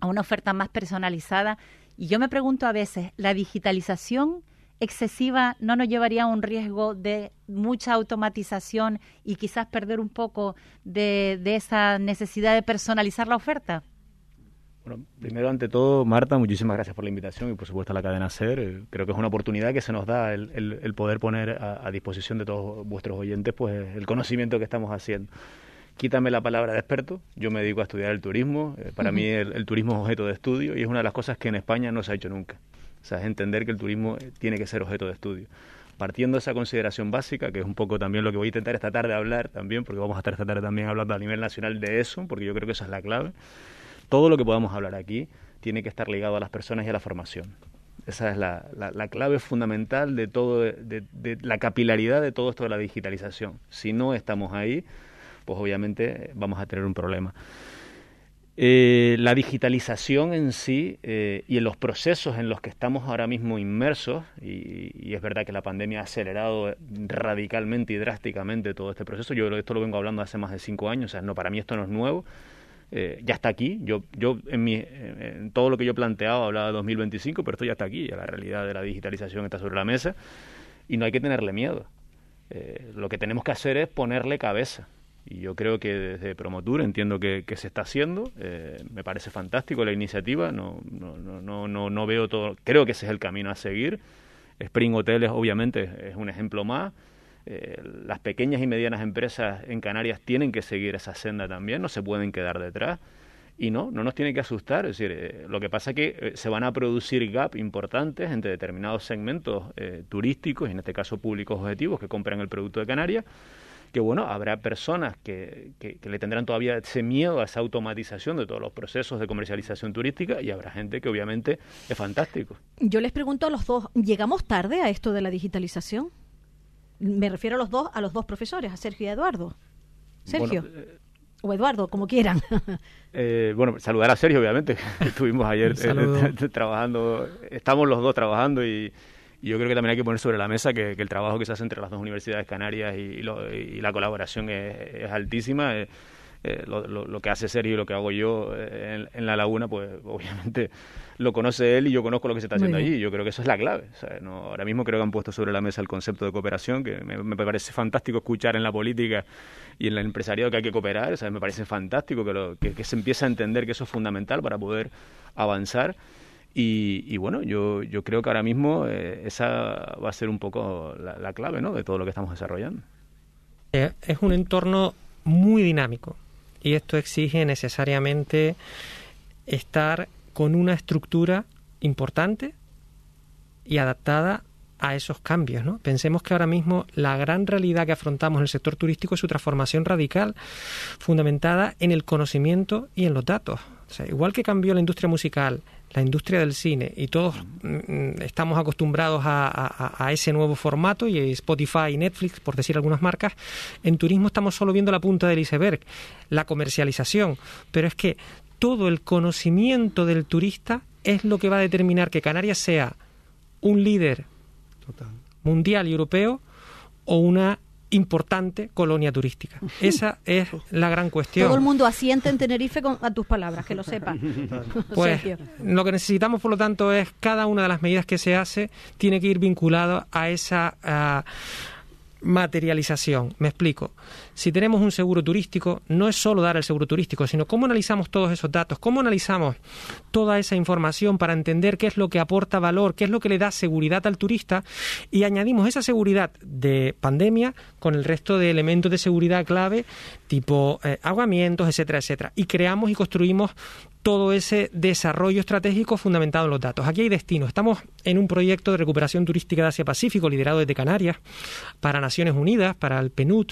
Speaker 8: a una oferta más personalizada. Y yo me pregunto a veces, ¿la digitalización excesiva no nos llevaría a un riesgo de mucha automatización y quizás perder un poco de, de esa necesidad de personalizar la oferta?
Speaker 24: Bueno, primero, ante todo, Marta, muchísimas gracias por la invitación y, por supuesto, a la cadena SER. Eh, Creo que es una oportunidad que se nos da el, el- el poder poner a, a disposición de todos vuestros oyentes pues el conocimiento que estamos haciendo. Quítame la palabra de experto, yo me dedico a estudiar el turismo. eh, Para mí el, el turismo es objeto de estudio y es una de las cosas que en España no se ha hecho nunca. O sea, es entender que el turismo eh, tiene que ser objeto de estudio. Partiendo de esa consideración básica, que es un poco también lo que voy a intentar esta tarde hablar también, porque vamos a estar esta tarde también hablando a nivel nacional de eso, porque yo creo que esa es la clave todo lo que podamos hablar aquí tiene que estar ligado a las personas y a la formación. Esa es la, la- la clave fundamental de todo, de, de la capilaridad de todo esto de la digitalización. Si no estamos ahí, pues obviamente eh, vamos a tener un problema. Eh, la digitalización en sí eh, y en los procesos en los que estamos ahora mismo inmersos, y, es verdad que la pandemia ha acelerado radicalmente y drásticamente todo este proceso, yo esto lo vengo hablando hace más de cinco años, o sea, no, para mí esto no es nuevo, ya está aquí. Yo, yo en, mi, en todo lo que yo planteaba hablaba de 2025, pero esto ya está aquí. Ya la realidad de la digitalización está sobre la mesa y no hay que tenerle miedo. Lo que tenemos que hacer es ponerle cabeza. Y yo creo que desde Promotur entiendo que, se está haciendo. Eh, me parece fantástico la iniciativa. No, no, no, no, no, veo todo. Creo que ese es el camino a seguir. Spring Hoteles, obviamente, es un ejemplo más. Eh, las pequeñas y medianas empresas en Canarias tienen que seguir esa senda también, no se pueden quedar detrás. Y no, no nos tiene que asustar. Es decir, eh, lo que pasa es que se van a producir gap importantes entre determinados segmentos turísticos, y en este caso públicos objetivos, que compran el producto de Canarias, que bueno, habrá personas que, que, que le tendrán todavía ese miedo a esa automatización de todos los procesos de comercialización turística, y habrá gente que obviamente es fantástico.
Speaker 7: Yo les pregunto a los dos, ¿llegamos tarde a esto de la digitalización? Me refiero a los dos, a los dos profesores, a Sergio y a Eduardo. Sergio.
Speaker 24: Bueno, eh,
Speaker 7: o Eduardo, como quieran.
Speaker 24: Eh, bueno, saludar a Sergio, obviamente, que estuvimos ayer eh, trabajando, estamos los dos trabajando y, y yo creo que también hay que poner sobre la mesa que, que el trabajo que se hace entre las dos universidades canarias y, y lo- y la colaboración es, es altísima. Eh, eh, lo, lo- lo que hace Sergio y lo que hago yo eh, en, en La Laguna, pues obviamente lo conoce él y yo conozco lo que se está haciendo allí. Yo creo que eso es la clave. O sea, no, ahora mismo creo que han puesto sobre la mesa el concepto de cooperación, que me, me parece fantástico escuchar en la política y en el empresariado que hay que cooperar. O sea, me parece fantástico que, lo, que, que se empiece a entender que eso es fundamental para poder avanzar. Y, y bueno, yo, yo creo que ahora mismo eh, esa va a ser un poco la, la clave ¿no? de todo lo que estamos desarrollando.
Speaker 25: Eh, es un entorno muy dinámico y esto exige necesariamente estar con una estructura importante y adaptada a esos cambios. ¿no? Pensemos que ahora mismo la gran realidad que afrontamos en el sector turístico es su transformación radical, fundamentada en el conocimiento y en los datos. O sea, igual que cambió la industria musical, la industria del cine y todos mm, estamos acostumbrados a, a, ese nuevo formato y Spotify y Netflix, por decir algunas marcas, en turismo estamos solo viendo la punta del iceberg, la comercialización, pero es que todo el conocimiento del turista es lo que va a determinar que Canarias sea un líder mundial y europeo o una importante colonia turística. Esa es la gran cuestión.
Speaker 7: Todo el mundo asiente en Tenerife con, a tus palabras, que lo sepan.
Speaker 25: Pues lo que necesitamos, por lo tanto, es cada una de las medidas que se hace tiene que ir vinculado a esa materialización. Me explico. Si tenemos un seguro turístico, no es solo dar el seguro turístico, sino cómo analizamos todos esos datos, cómo analizamos toda esa información para entender qué es lo que aporta valor, qué es lo que le da seguridad al turista y añadimos esa seguridad de pandemia con el resto de elementos de seguridad clave tipo eh, aguamientos, etcétera, etcétera. Y creamos y construimos todo ese desarrollo estratégico fundamentado en los datos. Aquí hay destino. Estamos en un proyecto de recuperación turística de Asia-Pacífico liderado desde Canarias para Naciones Unidas, para el PNUD,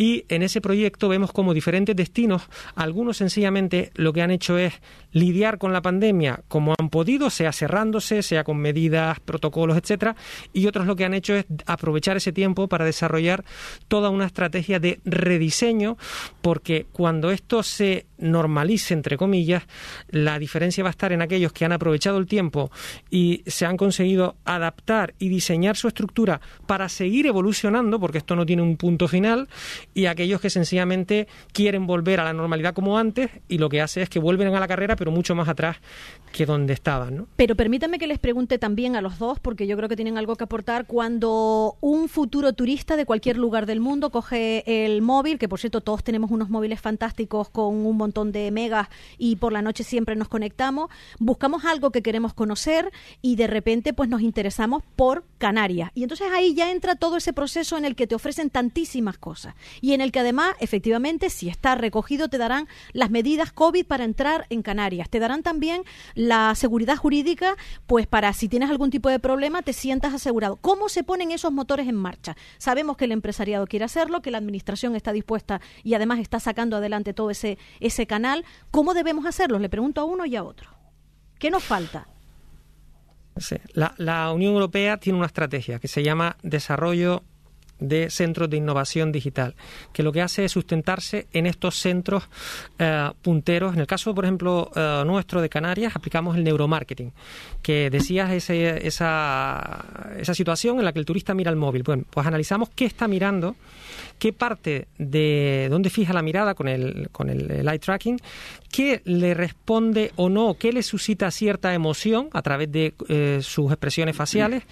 Speaker 25: y en ese proyecto vemos como diferentes destinos, algunos sencillamente lo que han hecho es lidiar con la pandemia como han podido, sea cerrándose, sea con medidas, protocolos, etcétera, y otros lo que han hecho es aprovechar ese tiempo para desarrollar toda una estrategia de rediseño, porque cuando esto se normalice, entre comillas, la diferencia va a estar en aquellos que han aprovechado el tiempo y se han conseguido adaptar y diseñar su estructura para seguir evolucionando, porque esto no tiene un punto final, y aquellos que sencillamente quieren volver a la normalidad como antes y lo que hace es que vuelven a la carrera pero mucho más atrás que donde estaban. ¿no?
Speaker 7: Pero permítanme que les pregunte también a los dos, porque yo creo que tienen algo que aportar, cuando un futuro turista de cualquier lugar del mundo coge el móvil, que por cierto todos tenemos unos móviles fantásticos con un montón de megas y por la noche siempre nos conectamos, buscamos algo que queremos conocer y de repente pues nos interesamos por Canarias. Y entonces ahí ya entra todo ese proceso en el que te ofrecen tantísimas cosas y en el que además, efectivamente, si está recogido, te darán las medidas COVID para entrar en Canarias. Te darán también la seguridad jurídica, pues para si tienes algún tipo de problema, te sientas asegurado. ¿Cómo se ponen esos motores en marcha? Sabemos que el empresariado quiere hacerlo, que la administración está dispuesta y además está sacando adelante todo ese, ese canal. ¿Cómo debemos hacerlo? Le pregunto a uno y a otro. ¿Qué nos falta?
Speaker 25: La, la, Unión Europea tiene una estrategia que se llama desarrollo de centros de innovación digital, que lo que hace es sustentarse en estos centros eh, punteros. En el caso, por ejemplo, eh, nuestro de Canarias, aplicamos el neuromarketing, que decías ese, esa, esa situación en la que el turista mira el móvil. Bueno, pues analizamos qué está mirando, qué parte de dónde fija la mirada con el, con el, eye tracking, qué le responde o no, qué le suscita cierta emoción a través de eh, sus expresiones faciales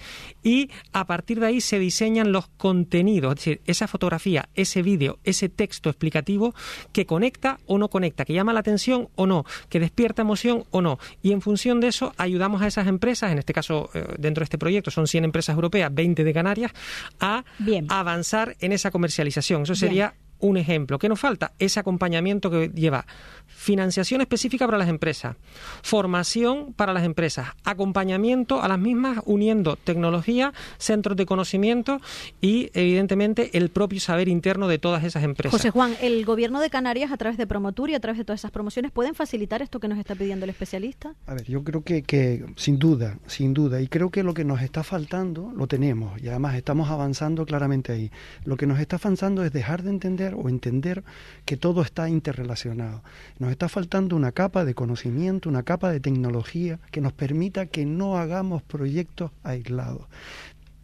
Speaker 25: y a partir de ahí se diseñan los contenidos, es decir, esa fotografía, ese vídeo, ese texto explicativo que conecta o no conecta, que llama la atención o no, que despierta emoción o no. Y en función de eso ayudamos a esas empresas, en este caso eh, dentro de este proyecto son 100 empresas europeas, 20 de Canarias, a avanzar en esa comercialización. Eso sería un ejemplo. ¿Qué nos falta? Ese acompañamiento que lleva financiación específica para las empresas, formación para las empresas, acompañamiento a las mismas uniendo tecnología, centros de conocimiento y evidentemente el propio saber interno de todas esas empresas.
Speaker 7: José Juan, el gobierno de Canarias a través de Promotur y a través de todas esas promociones pueden facilitar esto que nos está pidiendo el especialista?
Speaker 9: A ver, yo creo que, que sin duda, sin duda, y creo que lo que nos está faltando lo tenemos y además estamos avanzando claramente ahí. Lo que nos está faltando es dejar de entender o entender que todo está interrelacionado. Nos está faltando una capa de conocimiento, una capa de tecnología que nos permita que no hagamos proyectos aislados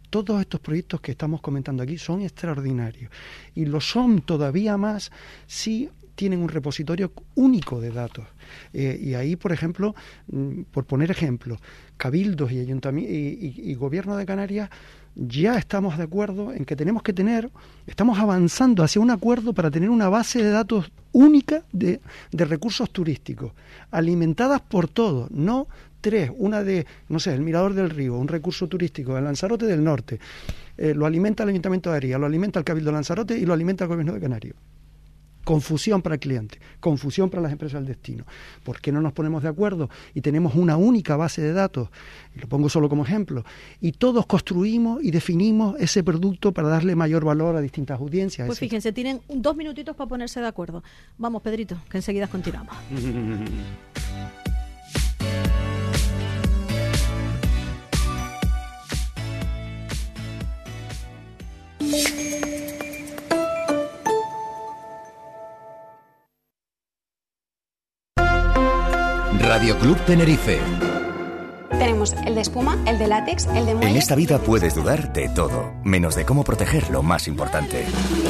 Speaker 9: todos estos proyectos que estamos comentando aquí son extraordinarios y lo son todavía más si tienen un repositorio único de datos. Eh, y ahí, por ejemplo, mm, por poner ejemplos, cabildos y, y, y gobierno de Canarias ya estamos de acuerdo en que tenemos que tener, estamos avanzando hacia un acuerdo para tener una base de datos única de, recursos turísticos, alimentadas por todos, no tres, una de, no sé, el Mirador del Río, un recurso turístico, el Lanzarote del Norte, eh, lo alimenta el Ayuntamiento de Aría, lo alimenta el Cabildo de Lanzarote y lo alimenta el Gobierno de Canarias. Confusión para el cliente, confusión para las empresas del destino. ¿Por qué no nos ponemos de acuerdo y tenemos una única base de datos? Lo pongo solo como ejemplo. Y todos construimos y definimos ese producto para darle mayor valor a distintas audiencias.
Speaker 7: Pues fíjense, tienen dos minutitos para ponerse de acuerdo. Vamos, Pedrito, que enseguida continuamos.
Speaker 26: Radio Club Tenerife.
Speaker 27: Tenemos el de espuma, el de látex, el de muelle.
Speaker 28: En esta vida puedes dudar de todo, menos de cómo proteger lo más importante.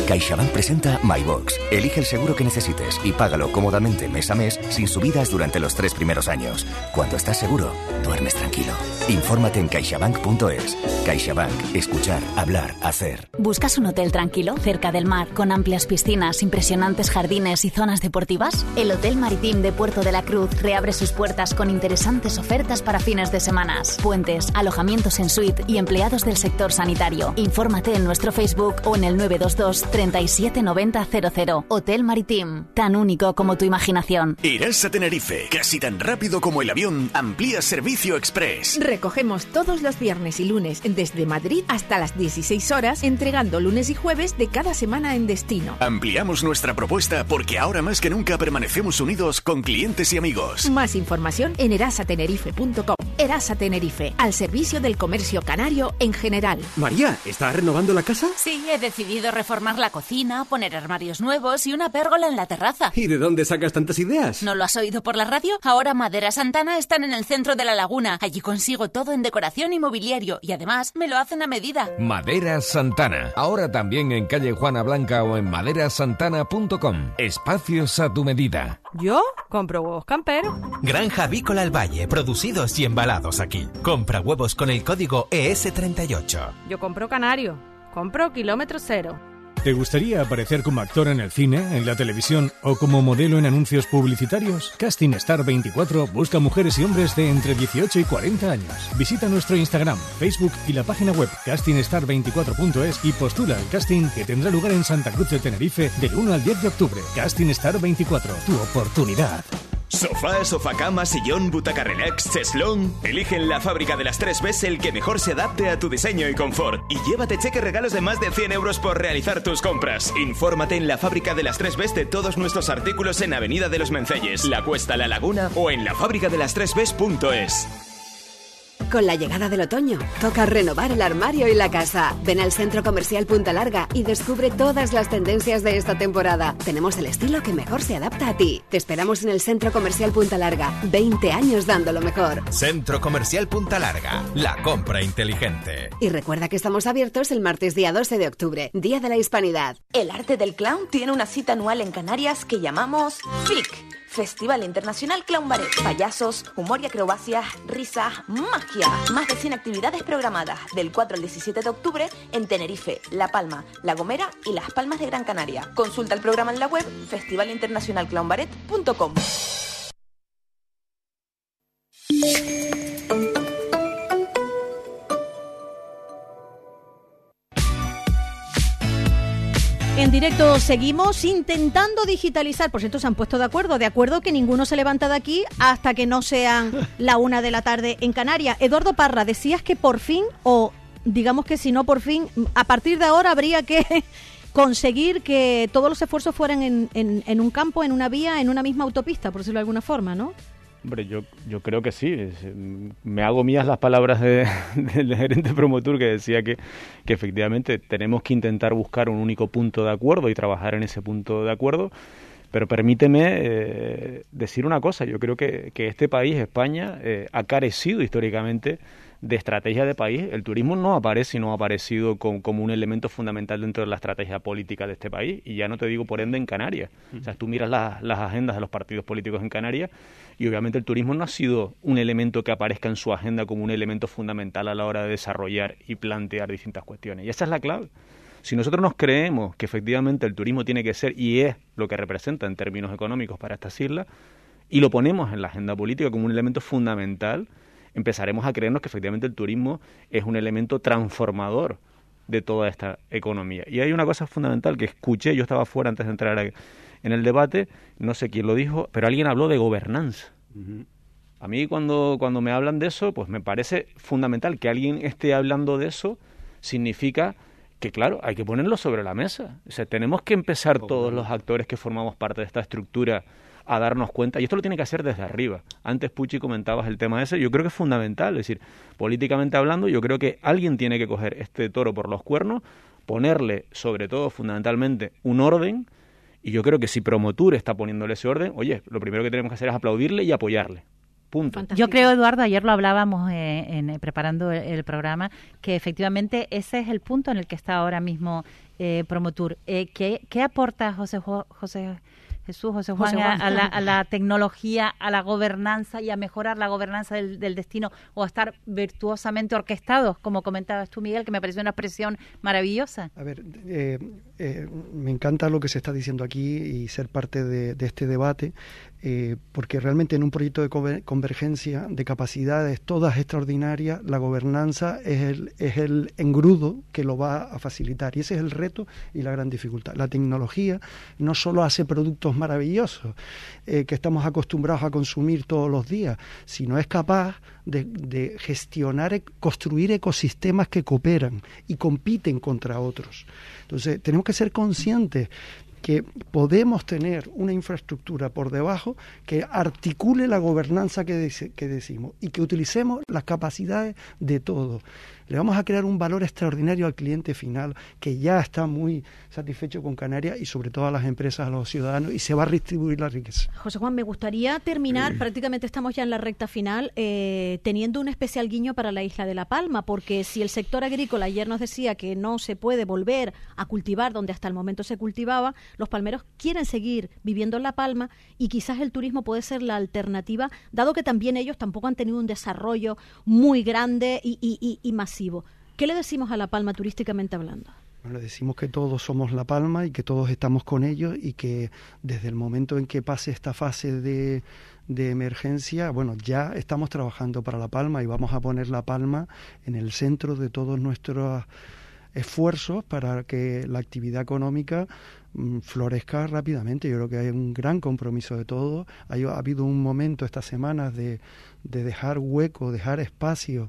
Speaker 28: CaixaBank presenta MyBox. Elige el seguro que necesites y págalo cómodamente mes a mes sin subidas durante los tres primeros años. Cuando estás seguro, duermes tranquilo. Infórmate en caixabank.es. CaixaBank. Escuchar, hablar, hacer.
Speaker 21: ¿Buscas un hotel tranquilo, cerca del mar, con amplias piscinas, impresionantes jardines y zonas deportivas? El Hotel Maritim de Puerto de la Cruz reabre sus puertas con interesantes ofertas para fines de semanas. Puentes, alojamientos en suite y empleados del sector sanitario. Infórmate en nuestro Facebook o en el 922 379000. Hotel Maritim, tan único como tu imaginación.
Speaker 20: Irás a Tenerife, casi tan rápido como el avión, amplía servicio express.
Speaker 13: Recogemos todos los viernes y lunes desde Madrid hasta las 16 horas, entregando lunes y jueves de cada semana en destino.
Speaker 20: Ampliamos nuestra propuesta porque ahora más que nunca permanecemos unidos con clientes y amigos.
Speaker 13: Más información en erasatenerife.com. Erasa Tenerife, al servicio del comercio canario en general.
Speaker 29: María, ¿estás renovando la casa?
Speaker 30: Sí, he decidido reformar la cocina, poner armarios nuevos y una pérgola en la terraza.
Speaker 29: ¿Y de dónde sacas tantas ideas?
Speaker 30: ¿No lo has oído por la radio? Ahora Madera Santana están en el centro de la laguna. Allí consigo todo en decoración y mobiliario y además me lo hacen a medida.
Speaker 31: Madera Santana. Ahora también en calle Juana Blanca o en maderasantana.com. Espacios a tu medida.
Speaker 32: Yo compro huevos campero.
Speaker 33: Granja Avícola El Valle, producidos y embalados aquí. Compra huevos con el código E ES38.
Speaker 32: Yo compro canario. Compro kilómetro cero.
Speaker 17: ¿Te gustaría aparecer como actor en el cine, en la televisión o como modelo en anuncios publicitarios? Casting Star 24 busca mujeres y hombres de entre 18 y 40 años. Visita nuestro Instagram, Facebook y la página web castingstar24.es y postula al casting que tendrá lugar en Santa Cruz de Tenerife del 1 al 10 de octubre. Casting Star 24, tu oportunidad.
Speaker 14: Sofá, sofacama, sillón, butaca relax, cheslón. Elige en la fábrica de las 3 Bs el que mejor se adapte a tu diseño y confort. Y llévate cheque regalos de más de 100 euros por realizar tus compras. Infórmate en la fábrica de las 3 Bs de todos nuestros artículos en Avenida de los Menceyes, La Cuesta, La Laguna o en la fábrica de las 3 Bs.es.
Speaker 15: Con la llegada del otoño, toca renovar el armario y la casa. Ven al Centro Comercial Punta Larga y descubre todas las tendencias de esta temporada. Tenemos el estilo que mejor se adapta a ti. Te esperamos en el Centro Comercial Punta Larga. 20 años dando lo mejor.
Speaker 33: Centro Comercial Punta Larga. La compra inteligente.
Speaker 15: Y recuerda que estamos abiertos el martes día 12 de octubre, Día de la Hispanidad.
Speaker 19: El arte del clown tiene una cita anual en Canarias que llamamos FIC. Festival Internacional Clown Ballet. Payasos, humor y acrobacias, risas, magia. Más de 100 actividades programadas del 4 al 17 de octubre en Tenerife, La Palma, La Gomera y Las Palmas de Gran Canaria. Consulta el programa en la web festivalinternacionalclownballet.com.
Speaker 7: En directo seguimos intentando digitalizar. Por cierto, se han puesto de acuerdo. De acuerdo que ninguno se levanta de aquí hasta que no sean la una de la tarde en Canarias. Eduardo Parra, decías que por fin, o digamos que si no por fin, a partir de ahora habría que conseguir que todos los esfuerzos fueran en, en, en un campo, en una vía, en una misma autopista, por decirlo de alguna forma, ¿no?
Speaker 24: Hombre, yo, yo creo que sí. Me hago mías las palabras de- del gerente promotor que decía que, que efectivamente tenemos que intentar buscar un único punto de acuerdo y trabajar en ese punto de acuerdo. Pero permíteme eh, decir una cosa. Yo creo que, que este país, España, eh, ha carecido históricamente de estrategia de país. El turismo no aparece y no ha aparecido com- como un elemento fundamental dentro de la estrategia política de este país. Y ya no te digo por ende en Canarias. O sea, tú miras las- las agendas de los partidos políticos en Canarias y obviamente el turismo no ha sido un elemento que aparezca en su agenda como un elemento fundamental a la hora de desarrollar y plantear distintas cuestiones. Y esa es la clave. Si nosotros nos creemos que efectivamente el turismo tiene que ser y es lo que representa en términos económicos para estas islas, y lo ponemos en la agenda política como un elemento fundamental, empezaremos a creernos que efectivamente el turismo es un elemento transformador de toda esta economía. Y hay una cosa fundamental que escuché, yo estaba fuera antes de entrar a- en el debate, no sé quién lo dijo, pero alguien habló de gobernanza. A mí cuando, cuando me hablan de eso, pues me parece fundamental que alguien esté hablando de eso, significa que claro, hay que ponerlo sobre la mesa. O sea, tenemos que empezar todos los actores que formamos parte de esta estructura a darnos cuenta, y esto lo tiene que hacer desde arriba. Antes, Pucci, comentabas el tema ese, yo creo que es fundamental, es decir, políticamente hablando, yo creo que alguien tiene que coger este toro por los cuernos, ponerle, sobre todo, fundamentalmente, un orden, y yo creo que si Promotur está poniéndole ese orden, oye, lo primero que tenemos que hacer es aplaudirle y apoyarle. Punto.
Speaker 8: Yo creo, Eduardo, ayer lo hablábamos eh, en, eh, preparando el, programa, que efectivamente ese es el punto en el que está ahora mismo eh, Promotur. Eh, ¿qué, ¿Qué aporta José, José Jesús José Juan, A, la, tecnología, a la gobernanza y a mejorar la gobernanza del, destino o a estar virtuosamente orquestados, como comentabas tú, Miguel, que me pareció una expresión maravillosa.
Speaker 9: A ver, eh, eh, me encanta lo que se está diciendo aquí y ser parte de, este debate, eh, porque realmente en un proyecto de convergencia de capacidades todas extraordinarias, la gobernanza es el, es el engrudo que lo va a facilitar y ese es el reto y la gran dificultad. La tecnología no solo hace productos maravillosos eh, que estamos acostumbrados a consumir todos los días, sino es capaz de, de gestionar, e, construir ecosistemas que cooperan y compiten contra otros. Entonces, tenemos que ser conscientes que podemos tener una infraestructura por debajo que articule la gobernanza que, decimos y que utilicemos las capacidades de todo le vamos a crear un valor extraordinario al cliente final que ya está muy satisfecho con Canarias y sobre todo a las empresas, a los ciudadanos y se va a redistribuir la riqueza.
Speaker 7: José Juan, me gustaría terminar, prácticamente estamos ya en la recta final, eh, teniendo un especial guiño para la isla de La Palma, porque si el sector agrícola ayer nos decía que no se puede volver a cultivar donde hasta el momento se cultivaba, los palmeros quieren seguir viviendo en La Palma y quizás el turismo puede ser la alternativa, dado que también ellos tampoco han tenido un desarrollo muy grande y, y, y masivo ¿Qué le decimos a La Palma turísticamente hablando?
Speaker 9: le decimos que todos somos La Palma y que todos estamos con ellos y que desde el momento en que pase esta fase de, emergencia, bueno, ya estamos trabajando para La Palma y vamos a poner La Palma en el centro de todos nuestros esfuerzos para que la actividad económica mm, florezca rápidamente. Yo creo que hay un gran compromiso de todos. Ha habido un momento estas semanas de, de dejar hueco, dejar espacio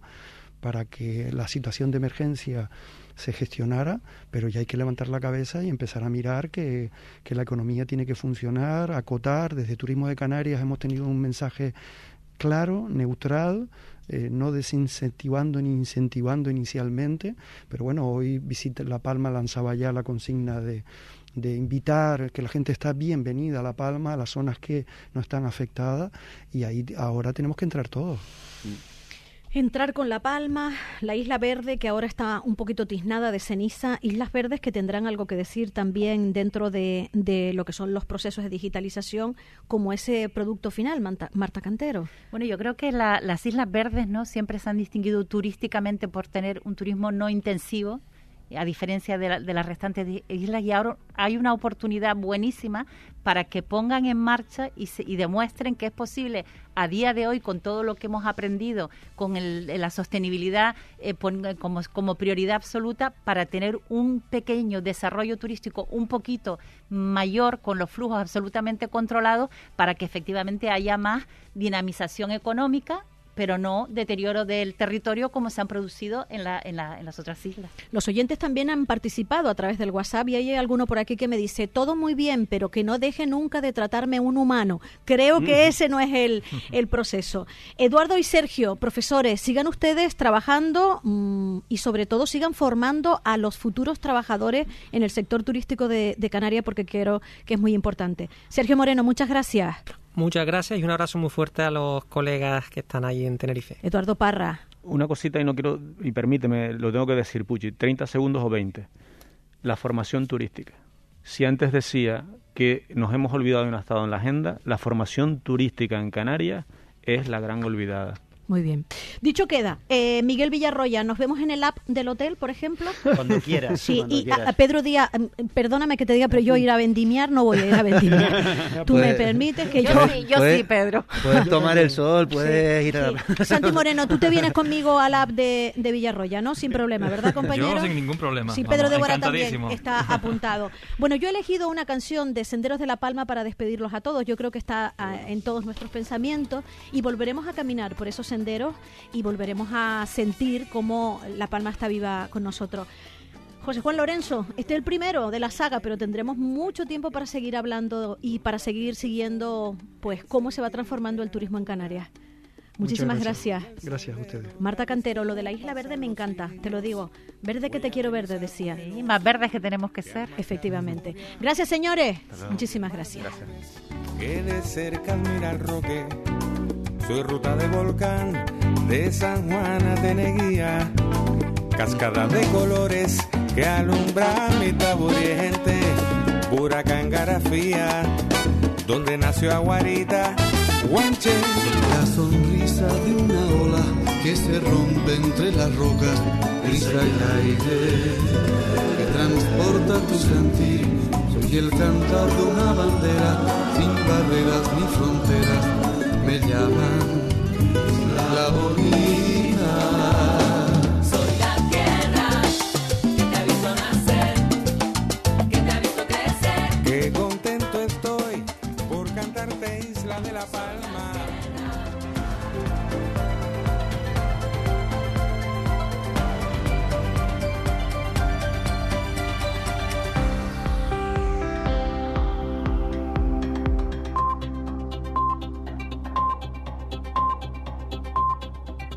Speaker 9: para que la situación de emergencia se gestionara, pero ya hay que levantar la cabeza y empezar a mirar que, la economía tiene que funcionar, acotar. Desde Turismo de Canarias hemos tenido un mensaje claro, neutral, eh, no desincentivando ni incentivando inicialmente, pero bueno, hoy Visita La Palma lanzaba ya la consigna de, de invitar que la gente está bienvenida a La Palma, a las zonas que no están afectadas, y ahí ahora tenemos que entrar todos.
Speaker 7: Entrar con La Palma, la Isla Verde, que ahora está un poquito tiznada de ceniza, Islas Verdes que tendrán algo que decir también dentro de, lo que son los procesos de digitalización, como ese producto final, Marta, Cantero.
Speaker 8: Bueno, yo creo que las Islas Verdes no siempre se han distinguido turísticamente por tener un turismo no intensivo, a diferencia de, las restantes islas, y ahora hay una oportunidad buenísima para que pongan en marcha y, y, demuestren que es posible a día de hoy, con todo lo que hemos aprendido, con la sostenibilidad eh, como, como prioridad absoluta, para tener un pequeño desarrollo turístico un poquito mayor, con los flujos absolutamente controlados, para que efectivamente haya más dinamización económica pero no deterioro del territorio como se han producido en, la, en, la, en, las otras islas.
Speaker 7: Los oyentes también han participado a través del WhatsApp y hay alguno por aquí que me dice, todo muy bien, pero que no deje nunca de tratarme un humano. Creo que ese no es el, el proceso. Eduardo y Sergio, profesores, sigan ustedes trabajando mm, y sobre todo sigan formando a los futuros trabajadores en el sector turístico de, de Canarias porque creo que es muy importante. Sergio Moreno, muchas gracias.
Speaker 25: Muchas gracias y un abrazo muy fuerte a los colegas que están ahí en Tenerife.
Speaker 7: Eduardo Parra.
Speaker 24: Una cosita y no quiero, y permíteme, lo tengo que decir, Puchi, 30 segundos o 20. La formación turística. Si antes decía que nos hemos olvidado de un estado en la agenda, la formación turística en Canarias es la gran olvidada.
Speaker 7: Muy bien. Dicho queda, eh, Miguel Villarroya, nos vemos en el app del hotel, por ejemplo.
Speaker 34: Cuando quieras.
Speaker 7: Sí,
Speaker 34: cuando
Speaker 7: y
Speaker 34: quieras.
Speaker 7: a, a Pedro Díaz, mm, perdóname que te diga, pero yo ir a vendimiar no voy a ir a vendimiar. Tú me permites que yo...
Speaker 35: puedes-
Speaker 8: Pedro.
Speaker 35: Puedes tomar el sol, puedes ir a la...
Speaker 7: Santi Moreno, tú te vienes conmigo al app de, de Villarroya, ¿no? Sin problema, ¿verdad, compañero?
Speaker 36: Yo sin ningún problema.
Speaker 7: Sí, Pedro de Guara también está apuntado. Bueno, yo he elegido una canción de Senderos de la Palma para despedirlos a todos. Yo creo que está ah, en todos nuestros pensamientos y volveremos a caminar por esos senderos y volveremos a sentir cómo La Palma está viva con nosotros. José Juan Lorenzo, este es el primero de la saga, pero tendremos mucho tiempo para seguir hablando y para seguir siguiendo pues cómo se va transformando el turismo en Canarias. Muchísimas gracias.
Speaker 9: Gracias a ustedes.
Speaker 7: Marta Cantero, lo de la Isla Verde me encanta, te lo digo. Verde que te quiero verde, decía.
Speaker 8: Y más verdes que tenemos que ser.
Speaker 7: Efectivamente. Gracias, señores. Muchísimas gracias.
Speaker 37: que Soy ruta de volcán de San Juan a Teneguía. Cascada de colores que alumbra mi taburiente. Huracán Garafía, donde nació Aguarita. Guanche.
Speaker 38: La sonrisa de una ola que se rompe entre las rocas, brisa y aire que transporta tu sentir. Soy el cantar de una bandera sin barreras ni fronteras me llaman la hora